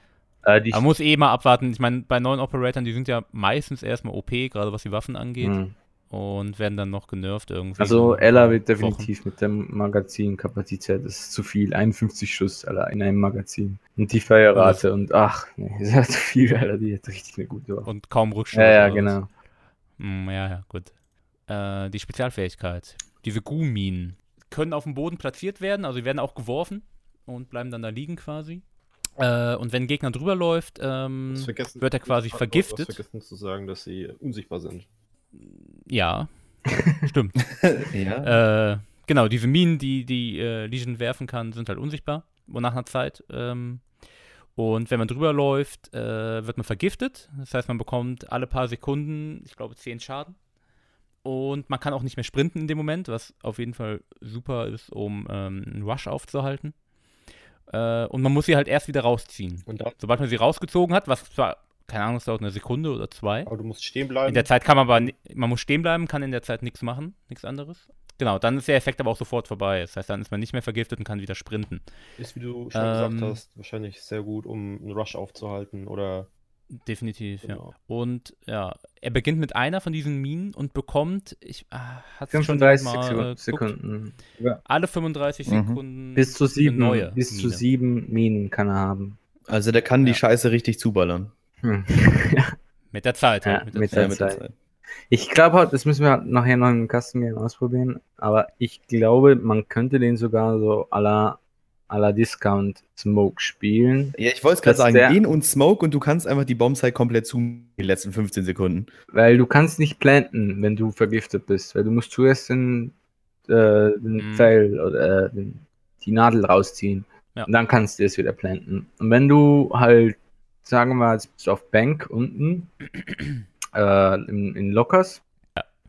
Äh, die Man muss eh mal abwarten. Ich meine, bei neuen Operatoren, die sind ja meistens erstmal OP, gerade was die Waffen angeht. Hm. Und werden dann noch genervt irgendwie. Also Ella wird paar Wochen. definitiv mit der Magazinkapazität, das ist zu viel. 51 Schuss Alter, in einem Magazin. Und die Feuerrate und ach, nee, <laughs> das ist halt zu viel, Alter, die hat richtig eine gute Waffe. Und kaum Rückschluss. Ja, ja, genau. Hm, ja, ja, gut. Äh, die Spezialfähigkeit. Diese Gu-Minen können auf dem Boden platziert werden, also die werden auch geworfen und bleiben dann da liegen quasi. Äh, und wenn ein Gegner drüber läuft, ähm, wird er quasi vergiftet. Das vergessen zu sagen, dass sie unsichtbar sind. Ja, <laughs> stimmt. Ja. Äh, genau, diese Minen, die die äh, Legion werfen kann, sind halt unsichtbar. Und nach einer Zeit. Ähm, und wenn man drüber läuft, äh, wird man vergiftet. Das heißt, man bekommt alle paar Sekunden, ich glaube, 10 Schaden. Und man kann auch nicht mehr sprinten in dem Moment, was auf jeden Fall super ist, um ähm, einen Rush aufzuhalten. Äh, und man muss sie halt erst wieder rausziehen. Sobald man sie rausgezogen hat, was zwar, keine Ahnung, es dauert eine Sekunde oder zwei. aber du musst stehen bleiben. In der Zeit kann man aber, man muss stehen bleiben, kann in der Zeit nichts machen, nichts anderes. Genau, dann ist der Effekt aber auch sofort vorbei. Das heißt, dann ist man nicht mehr vergiftet und kann wieder sprinten. ist, wie du schon Ähm, gesagt hast, wahrscheinlich sehr gut, um einen Rush aufzuhalten oder Definitiv, Genau. ja. Und ja, er beginnt mit einer von diesen Minen und bekommt, ich ah, hat 35 mal, Sekunden. Ja. alle 35 Mhm. Sekunden Bis zu eine sieben, neue bis zu Mine. sieben Minen kann er haben. Also der kann die Ja. Scheiße richtig zuballern. Hm. <laughs> Mit der Zeit. Ja, mit der mit Zeit. der mit Zeit. Zeit. Ich glaube halt, das müssen wir halt nachher noch im Custom-Game ausprobieren, aber ich glaube, man könnte den sogar so à la, à la Discount Smoke spielen, Ja, ich wollte es gerade sagen, der- den und Smoke und du kannst einfach die Bombs halt komplett zu die letzten 15 Sekunden. weil du kannst nicht planten, wenn du vergiftet bist, weil du musst zuerst den, äh, den Mhm. Pfeil oder äh, den, die Nadel rausziehen Ja. und dann kannst du es wieder planten. Und wenn du halt, sagen wir mal, jetzt bist du auf Bank unten <clears throat> äh, in, in Lockers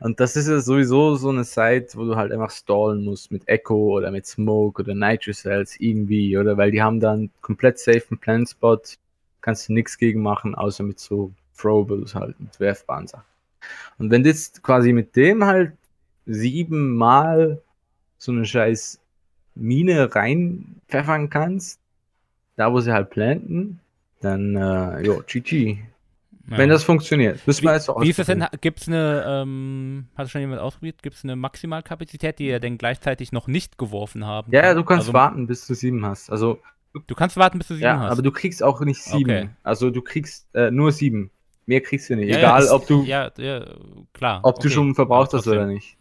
und das ist ja sowieso so eine Site, wo du halt einfach stallen musst mit Echo oder mit Smoke oder Nitro Cells irgendwie, oder? Weil die haben dann komplett safen Plant Spot, kannst du nichts gegen machen, außer mit so Throwables halt, mit werfbaren Sachen. Und wenn du jetzt quasi mit dem halt siebenmal so eine scheiß Mine reinpfeffern kannst, da wo sie halt planten, dann, äh, jo, GG. Ja. Wenn das funktioniert. Müssen wir jetzt auch Wie ist das denn? Gibt es eine, ähm, hat schon jemand ausprobiert? Gibt es eine Maximalkapazität, die er denn gleichzeitig noch nicht geworfen haben Ja, kann? du kannst also, warten, bis du sieben hast. Also, Du kannst warten, bis du sieben ja, hast. aber du kriegst auch nicht sieben. Okay. Also, du kriegst äh, nur sieben. Mehr kriegst du nicht. Ja, Egal, ob du, Ja, ja, klar. ob du okay. schon verbraucht hast oder nicht.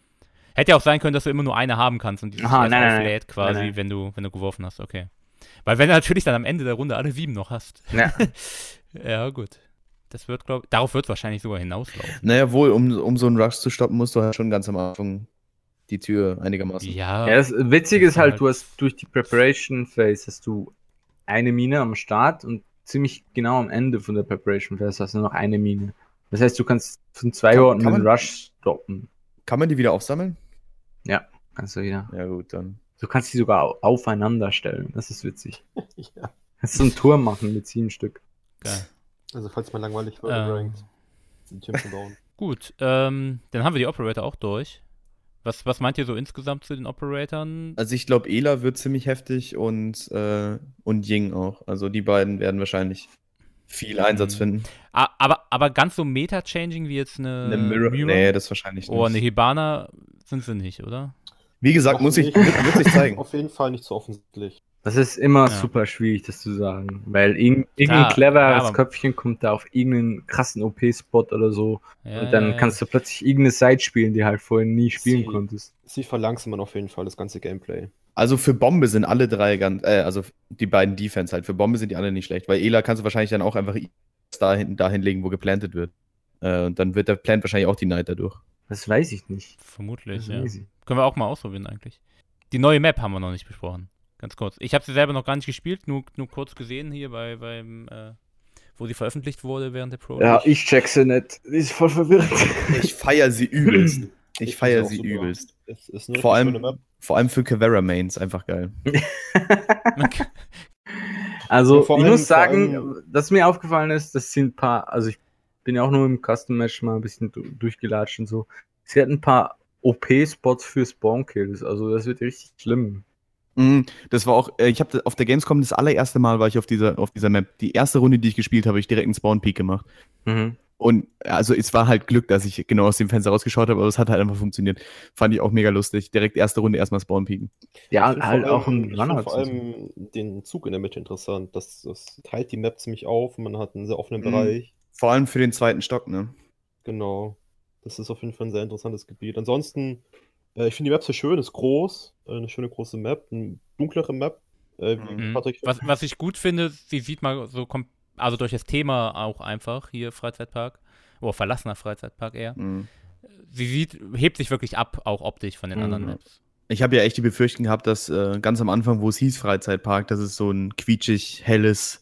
Hätte ja auch sein können, dass du immer nur eine haben kannst und die Aha, nein, nein, nein. quasi, nein. wenn du wenn du geworfen hast. Okay. Weil wenn du natürlich dann am Ende der Runde alle sieben noch hast. Ja. <laughs> ja, gut. Das wird, glaube darauf wird es wahrscheinlich sogar hinauslaufen. Naja, wohl, um, um so einen Rush zu stoppen, musst du halt schon ganz am Anfang die Tür einigermaßen. Ja. Ja, das Witzige Das ist halt, halt- du hast durch die Preparation Phase hast du eine Mine am Start und ziemlich genau am Ende von der Preparation Phase hast du noch eine Mine. Das heißt, du kannst von zwei Kann- Orten kann den Rush stoppen. Kann man die wieder aufsammeln? Kannst du wieder. Ja, gut, dann. Du kannst die sogar au- aufeinander stellen. Das ist witzig. <laughs> ja. Kannst so einen Turm machen mit sieben Stück. Geil. Also falls mal langweilig wird, Ähm, ranked, sind Türme bauen. <laughs> Gut, ähm, dann haben wir die Operator auch durch. Was, was meint ihr so insgesamt zu den Operatoren? Also ich glaube, Ela wird ziemlich heftig und, äh, und Ying auch. Also die beiden werden wahrscheinlich viel Einsatz Mhm. finden. Ah, aber, aber ganz so meta-changing wie jetzt eine, Eine Mirror? Nee, das wahrscheinlich nicht. oder eine Hibana sind sie nicht, oder? Wie gesagt, muss ich, wird sich zeigen. <laughs> Auf jeden Fall nicht so offensichtlich. Das ist immer Ja. super schwierig, das zu sagen. Weil irgend, irgendein Klar, cleveres ja, Köpfchen kommt da auf irgendeinen krassen OP-Spot oder so. Ja, und dann ja, ja. kannst du plötzlich irgendeine Side spielen, die halt vorher nie spielen Sie- konntest. Sie verlangsamen auf jeden Fall das ganze Gameplay. Also für Bombe sind alle drei ganz, äh, also die beiden Defense halt. Für Bombe sind die alle nicht schlecht, weil Ela kannst du wahrscheinlich dann auch einfach dahin, dahin legen, wo geplantet wird. Äh, und dann wird der Plant wahrscheinlich auch die Night dadurch. Das weiß ich nicht. Vermutlich, Das ja. Können wir auch mal ausprobieren eigentlich. Die neue Map haben wir noch nicht besprochen. Ganz kurz. Ich habe sie selber noch gar nicht gespielt, nur, nur kurz gesehen hier bei, beim, äh, wo sie veröffentlicht wurde während der Pro. Ja, ich check sie nicht. Die ist voll verwirrt. Ich feiere sie <laughs> übelst. Ich Ich feiere sie super. übelst. Es ist eine Vor allem, vor allem für Cavera Mains einfach geil. <laughs> Okay. Also, vor ich muss sagen, allem- dass mir aufgefallen ist, das sind ein paar, also ich bin ja auch nur im Custom Match mal ein bisschen du- durchgelatscht und so. Sie hat ein paar OP-Spots für Spawn-Kills. Also das wird richtig schlimm. Mhm, Das war auch, äh, ich habe auf der Gamescom das allererste Mal war ich auf dieser, auf dieser Map. Die erste Runde, die ich gespielt habe, habe ich direkt einen Spawn Peak gemacht. Mhm. Und also es war halt Glück, dass ich genau aus dem Fenster rausgeschaut habe, aber es hat halt einfach funktioniert. Fand ich auch mega lustig. Direkt erste Runde erstmal Spawn peaken. Ja, halt vor auch ein Runner. vor allem den Zug in der Mitte interessant. Das, das teilt die Map ziemlich auf. Man hat einen sehr offenen Mhm. Bereich. Vor allem für den zweiten Stock, ne? Genau. Das ist auf jeden Fall ein sehr interessantes Gebiet. Ansonsten, äh, ich finde die Map sehr schön, ist groß. Äh, eine schöne große Map, eine dunklere Map. Äh, Mhm. Patrick Was, was ich gut finde, sie sieht mal so, also durch das Thema auch einfach, hier Freizeitpark, oder verlassener Freizeitpark eher, Mhm. sie sieht, hebt sich wirklich ab, auch optisch von den Mhm. anderen Maps. Ich habe ja echt die Befürchtung gehabt, dass äh, ganz am Anfang, wo es hieß Freizeitpark, dass es so ein quietschig, helles,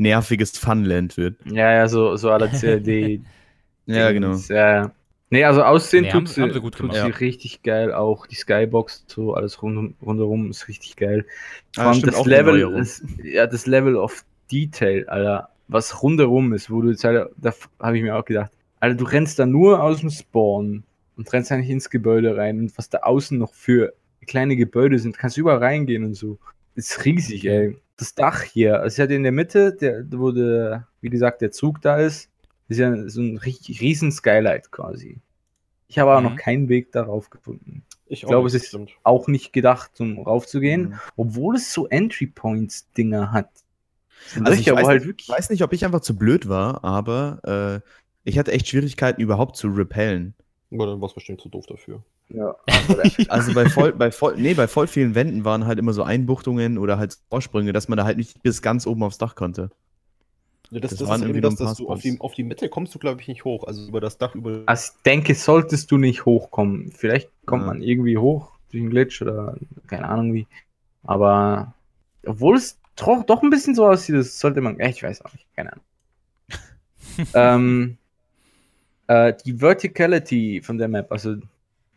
nerviges Funland wird. Ja, ja, so, so aller CAD. <laughs> Ja, genau. Ja, ja. Nee, also aussehen Nee, haben tut, sie- haben sie, gut tut sie richtig geil. Auch die Skybox, so alles rund, rundherum ist richtig geil. Vor Ah, allem das Level, ist, ja, das Level of Detail, Alter, was rundherum ist, wo du jetzt halt, da habe ich mir auch gedacht, Alter, du rennst da nur aus dem Spawn und rennst eigentlich ins Gebäude rein und was da außen noch für kleine Gebäude sind, kannst du überall reingehen und so. Das ist riesig, ey. Das Dach hier, also es hat in der Mitte, der, wo der, wie gesagt, der Zug da ist, ist ja so ein riesen Skylight quasi. Ich habe aber Mhm. noch keinen Weg darauf gefunden. Ich, Ich glaube, es ist stimmt. auch nicht gedacht, um raufzugehen, Mhm. obwohl es so Entry Points Dinger hat. Also solche, ich aber weiß, halt nicht, wirklich. ich weiß nicht, ob ich einfach zu blöd war, aber äh, ich hatte echt Schwierigkeiten, überhaupt zu repellen. Aber dann war es bestimmt zu doof dafür. Ja. <laughs> Also bei voll, bei voll, nee, bei voll vielen Wänden waren halt immer so Einbuchtungen oder halt Vorsprünge, dass man da halt nicht bis ganz oben aufs Dach konnte. Ja, das, Das das, waren ist irgendwie eben das, dass du auf die, auf die Mitte kommst du, glaube ich, nicht hoch. Also über das Dach, über. Also ich denke, solltest du nicht hochkommen. Vielleicht kommt Ja. man irgendwie hoch durch einen Glitch oder keine Ahnung wie. Aber obwohl es doch, doch ein bisschen so aussieht, das sollte man. Ich weiß auch nicht, keine Ahnung. <laughs> ähm, äh, die Verticality von der Map, also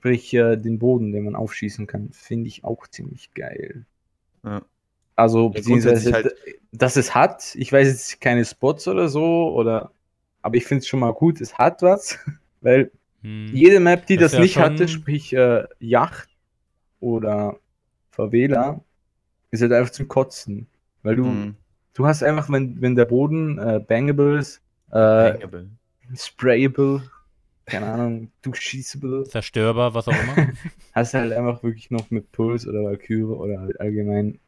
sprich äh, den Boden, den man aufschießen kann, finde ich auch ziemlich geil. Ja. Also, Ja, beziehungsweise, halt- dass es hat, ich weiß jetzt keine Spots oder so, oder, aber ich finde es schon mal gut, es hat was, <laughs> weil Hm. jede Map, die Das das, ja nicht schon- hatte, sprich äh, Yacht oder Favela, ist halt einfach zum Kotzen. Weil du, Mhm. du hast einfach, wenn, wenn der Boden äh, bangable ist, äh, Hangable. sprayable, keine Ahnung, durchschießable, Zerstörbar, was auch immer. <laughs> hast du halt einfach wirklich noch mit Puls oder Valkyrie oder halt allgemein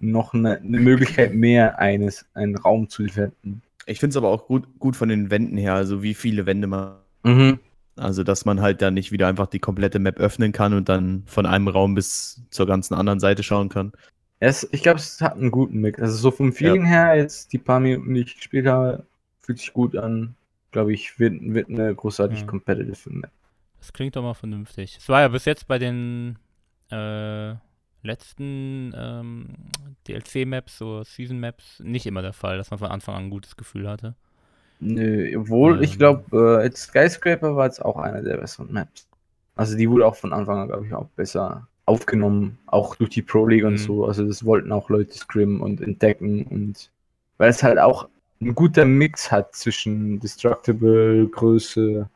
noch eine, eine Möglichkeit mehr eines, einen Raum zu defenden. Ich finde es aber auch gut, gut von den Wänden her, also wie viele Wände man. Mhm. Also, dass man halt dann nicht wieder einfach die komplette Map öffnen kann und dann von einem Raum bis zur ganzen anderen Seite schauen kann. Es, ich glaube, es hat einen guten Mix. Also so vom Feeling her, jetzt die paar Minuten, die ich gespielt habe, fühlt sich gut an. Glaube ich, wird, wird eine großartig Ja. competitive Map. Das klingt doch mal vernünftig. Es war ja bis jetzt bei den äh, letzten ähm, DLC-Maps, so Season-Maps, nicht immer der Fall, dass man von Anfang an ein gutes Gefühl hatte. Nö, obwohl, ich Ähm. glaube, äh, Skyscraper war jetzt auch eine der besseren Maps. Also die wurde auch von Anfang an, glaube ich, auch besser aufgenommen, auch durch die Pro League und Mhm. so. Also das wollten auch Leute scrimmen und entdecken und weil es halt auch ein guter Mix hat zwischen Destructible, Größe,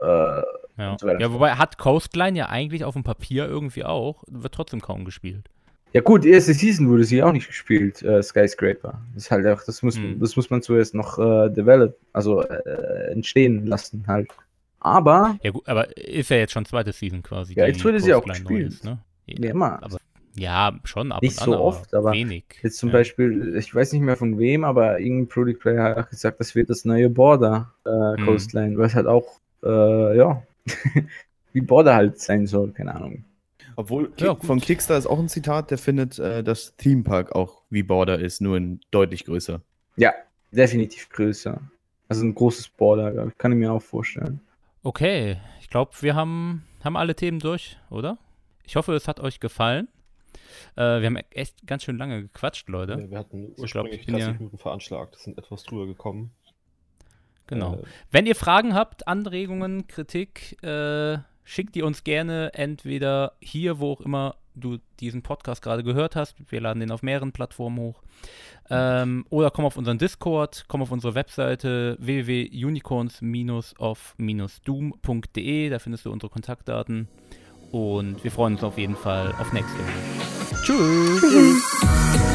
äh, Ja. Und so weiter. ja, wobei hat Coastline ja eigentlich auf dem Papier irgendwie auch, wird trotzdem kaum gespielt. Ja gut, die erste Season wurde sie auch nicht gespielt, äh, Skyscraper. Das ist halt auch, das muss, Hm. das muss man zuerst noch äh, develop, also äh, entstehen lassen halt. Aber, Ja gut, aber ist ja jetzt schon zweite Season quasi. Ja, jetzt wurde sie auch gespielt. ist, ne? wie immer, Aber ja, schon ab Nicht und an, so oft, aber wenig. jetzt zum ja. Beispiel, ich weiß nicht mehr von wem, aber irgendein Product Player hat auch gesagt, das wird das neue Border äh, Hm. Coastline, weil es halt auch, äh, ja, <laughs> wie Border halt sein soll, keine Ahnung. Obwohl, Ja, Kick- von Kickstar ist auch ein Zitat, der findet, äh, dass Theme Park auch wie Border ist, nur in deutlich größer. Ja, definitiv größer. Also ein großes Border, kann ich mir auch vorstellen. Okay, ich glaube, wir haben, haben alle Themen durch, oder? Ich hoffe, es hat euch gefallen. Äh, wir haben echt ganz schön lange gequatscht, Leute. Ja, wir hatten Ich glaub, ursprünglich ich bin 30 ja- Minuten veranschlagt, sind etwas drüber gekommen. Genau. Äh, Wenn ihr Fragen habt, Anregungen, Kritik, äh, schickt die uns gerne entweder hier, wo auch immer du diesen Podcast gerade gehört hast. Wir laden den auf mehreren Plattformen hoch. Ähm, oder komm auf unseren Discord, komm auf unsere Webseite www.unicorns-of-doom.de, da findest du unsere Kontaktdaten. Und wir freuen uns auf jeden Fall auf nächste Woche. Tschüss. <laughs>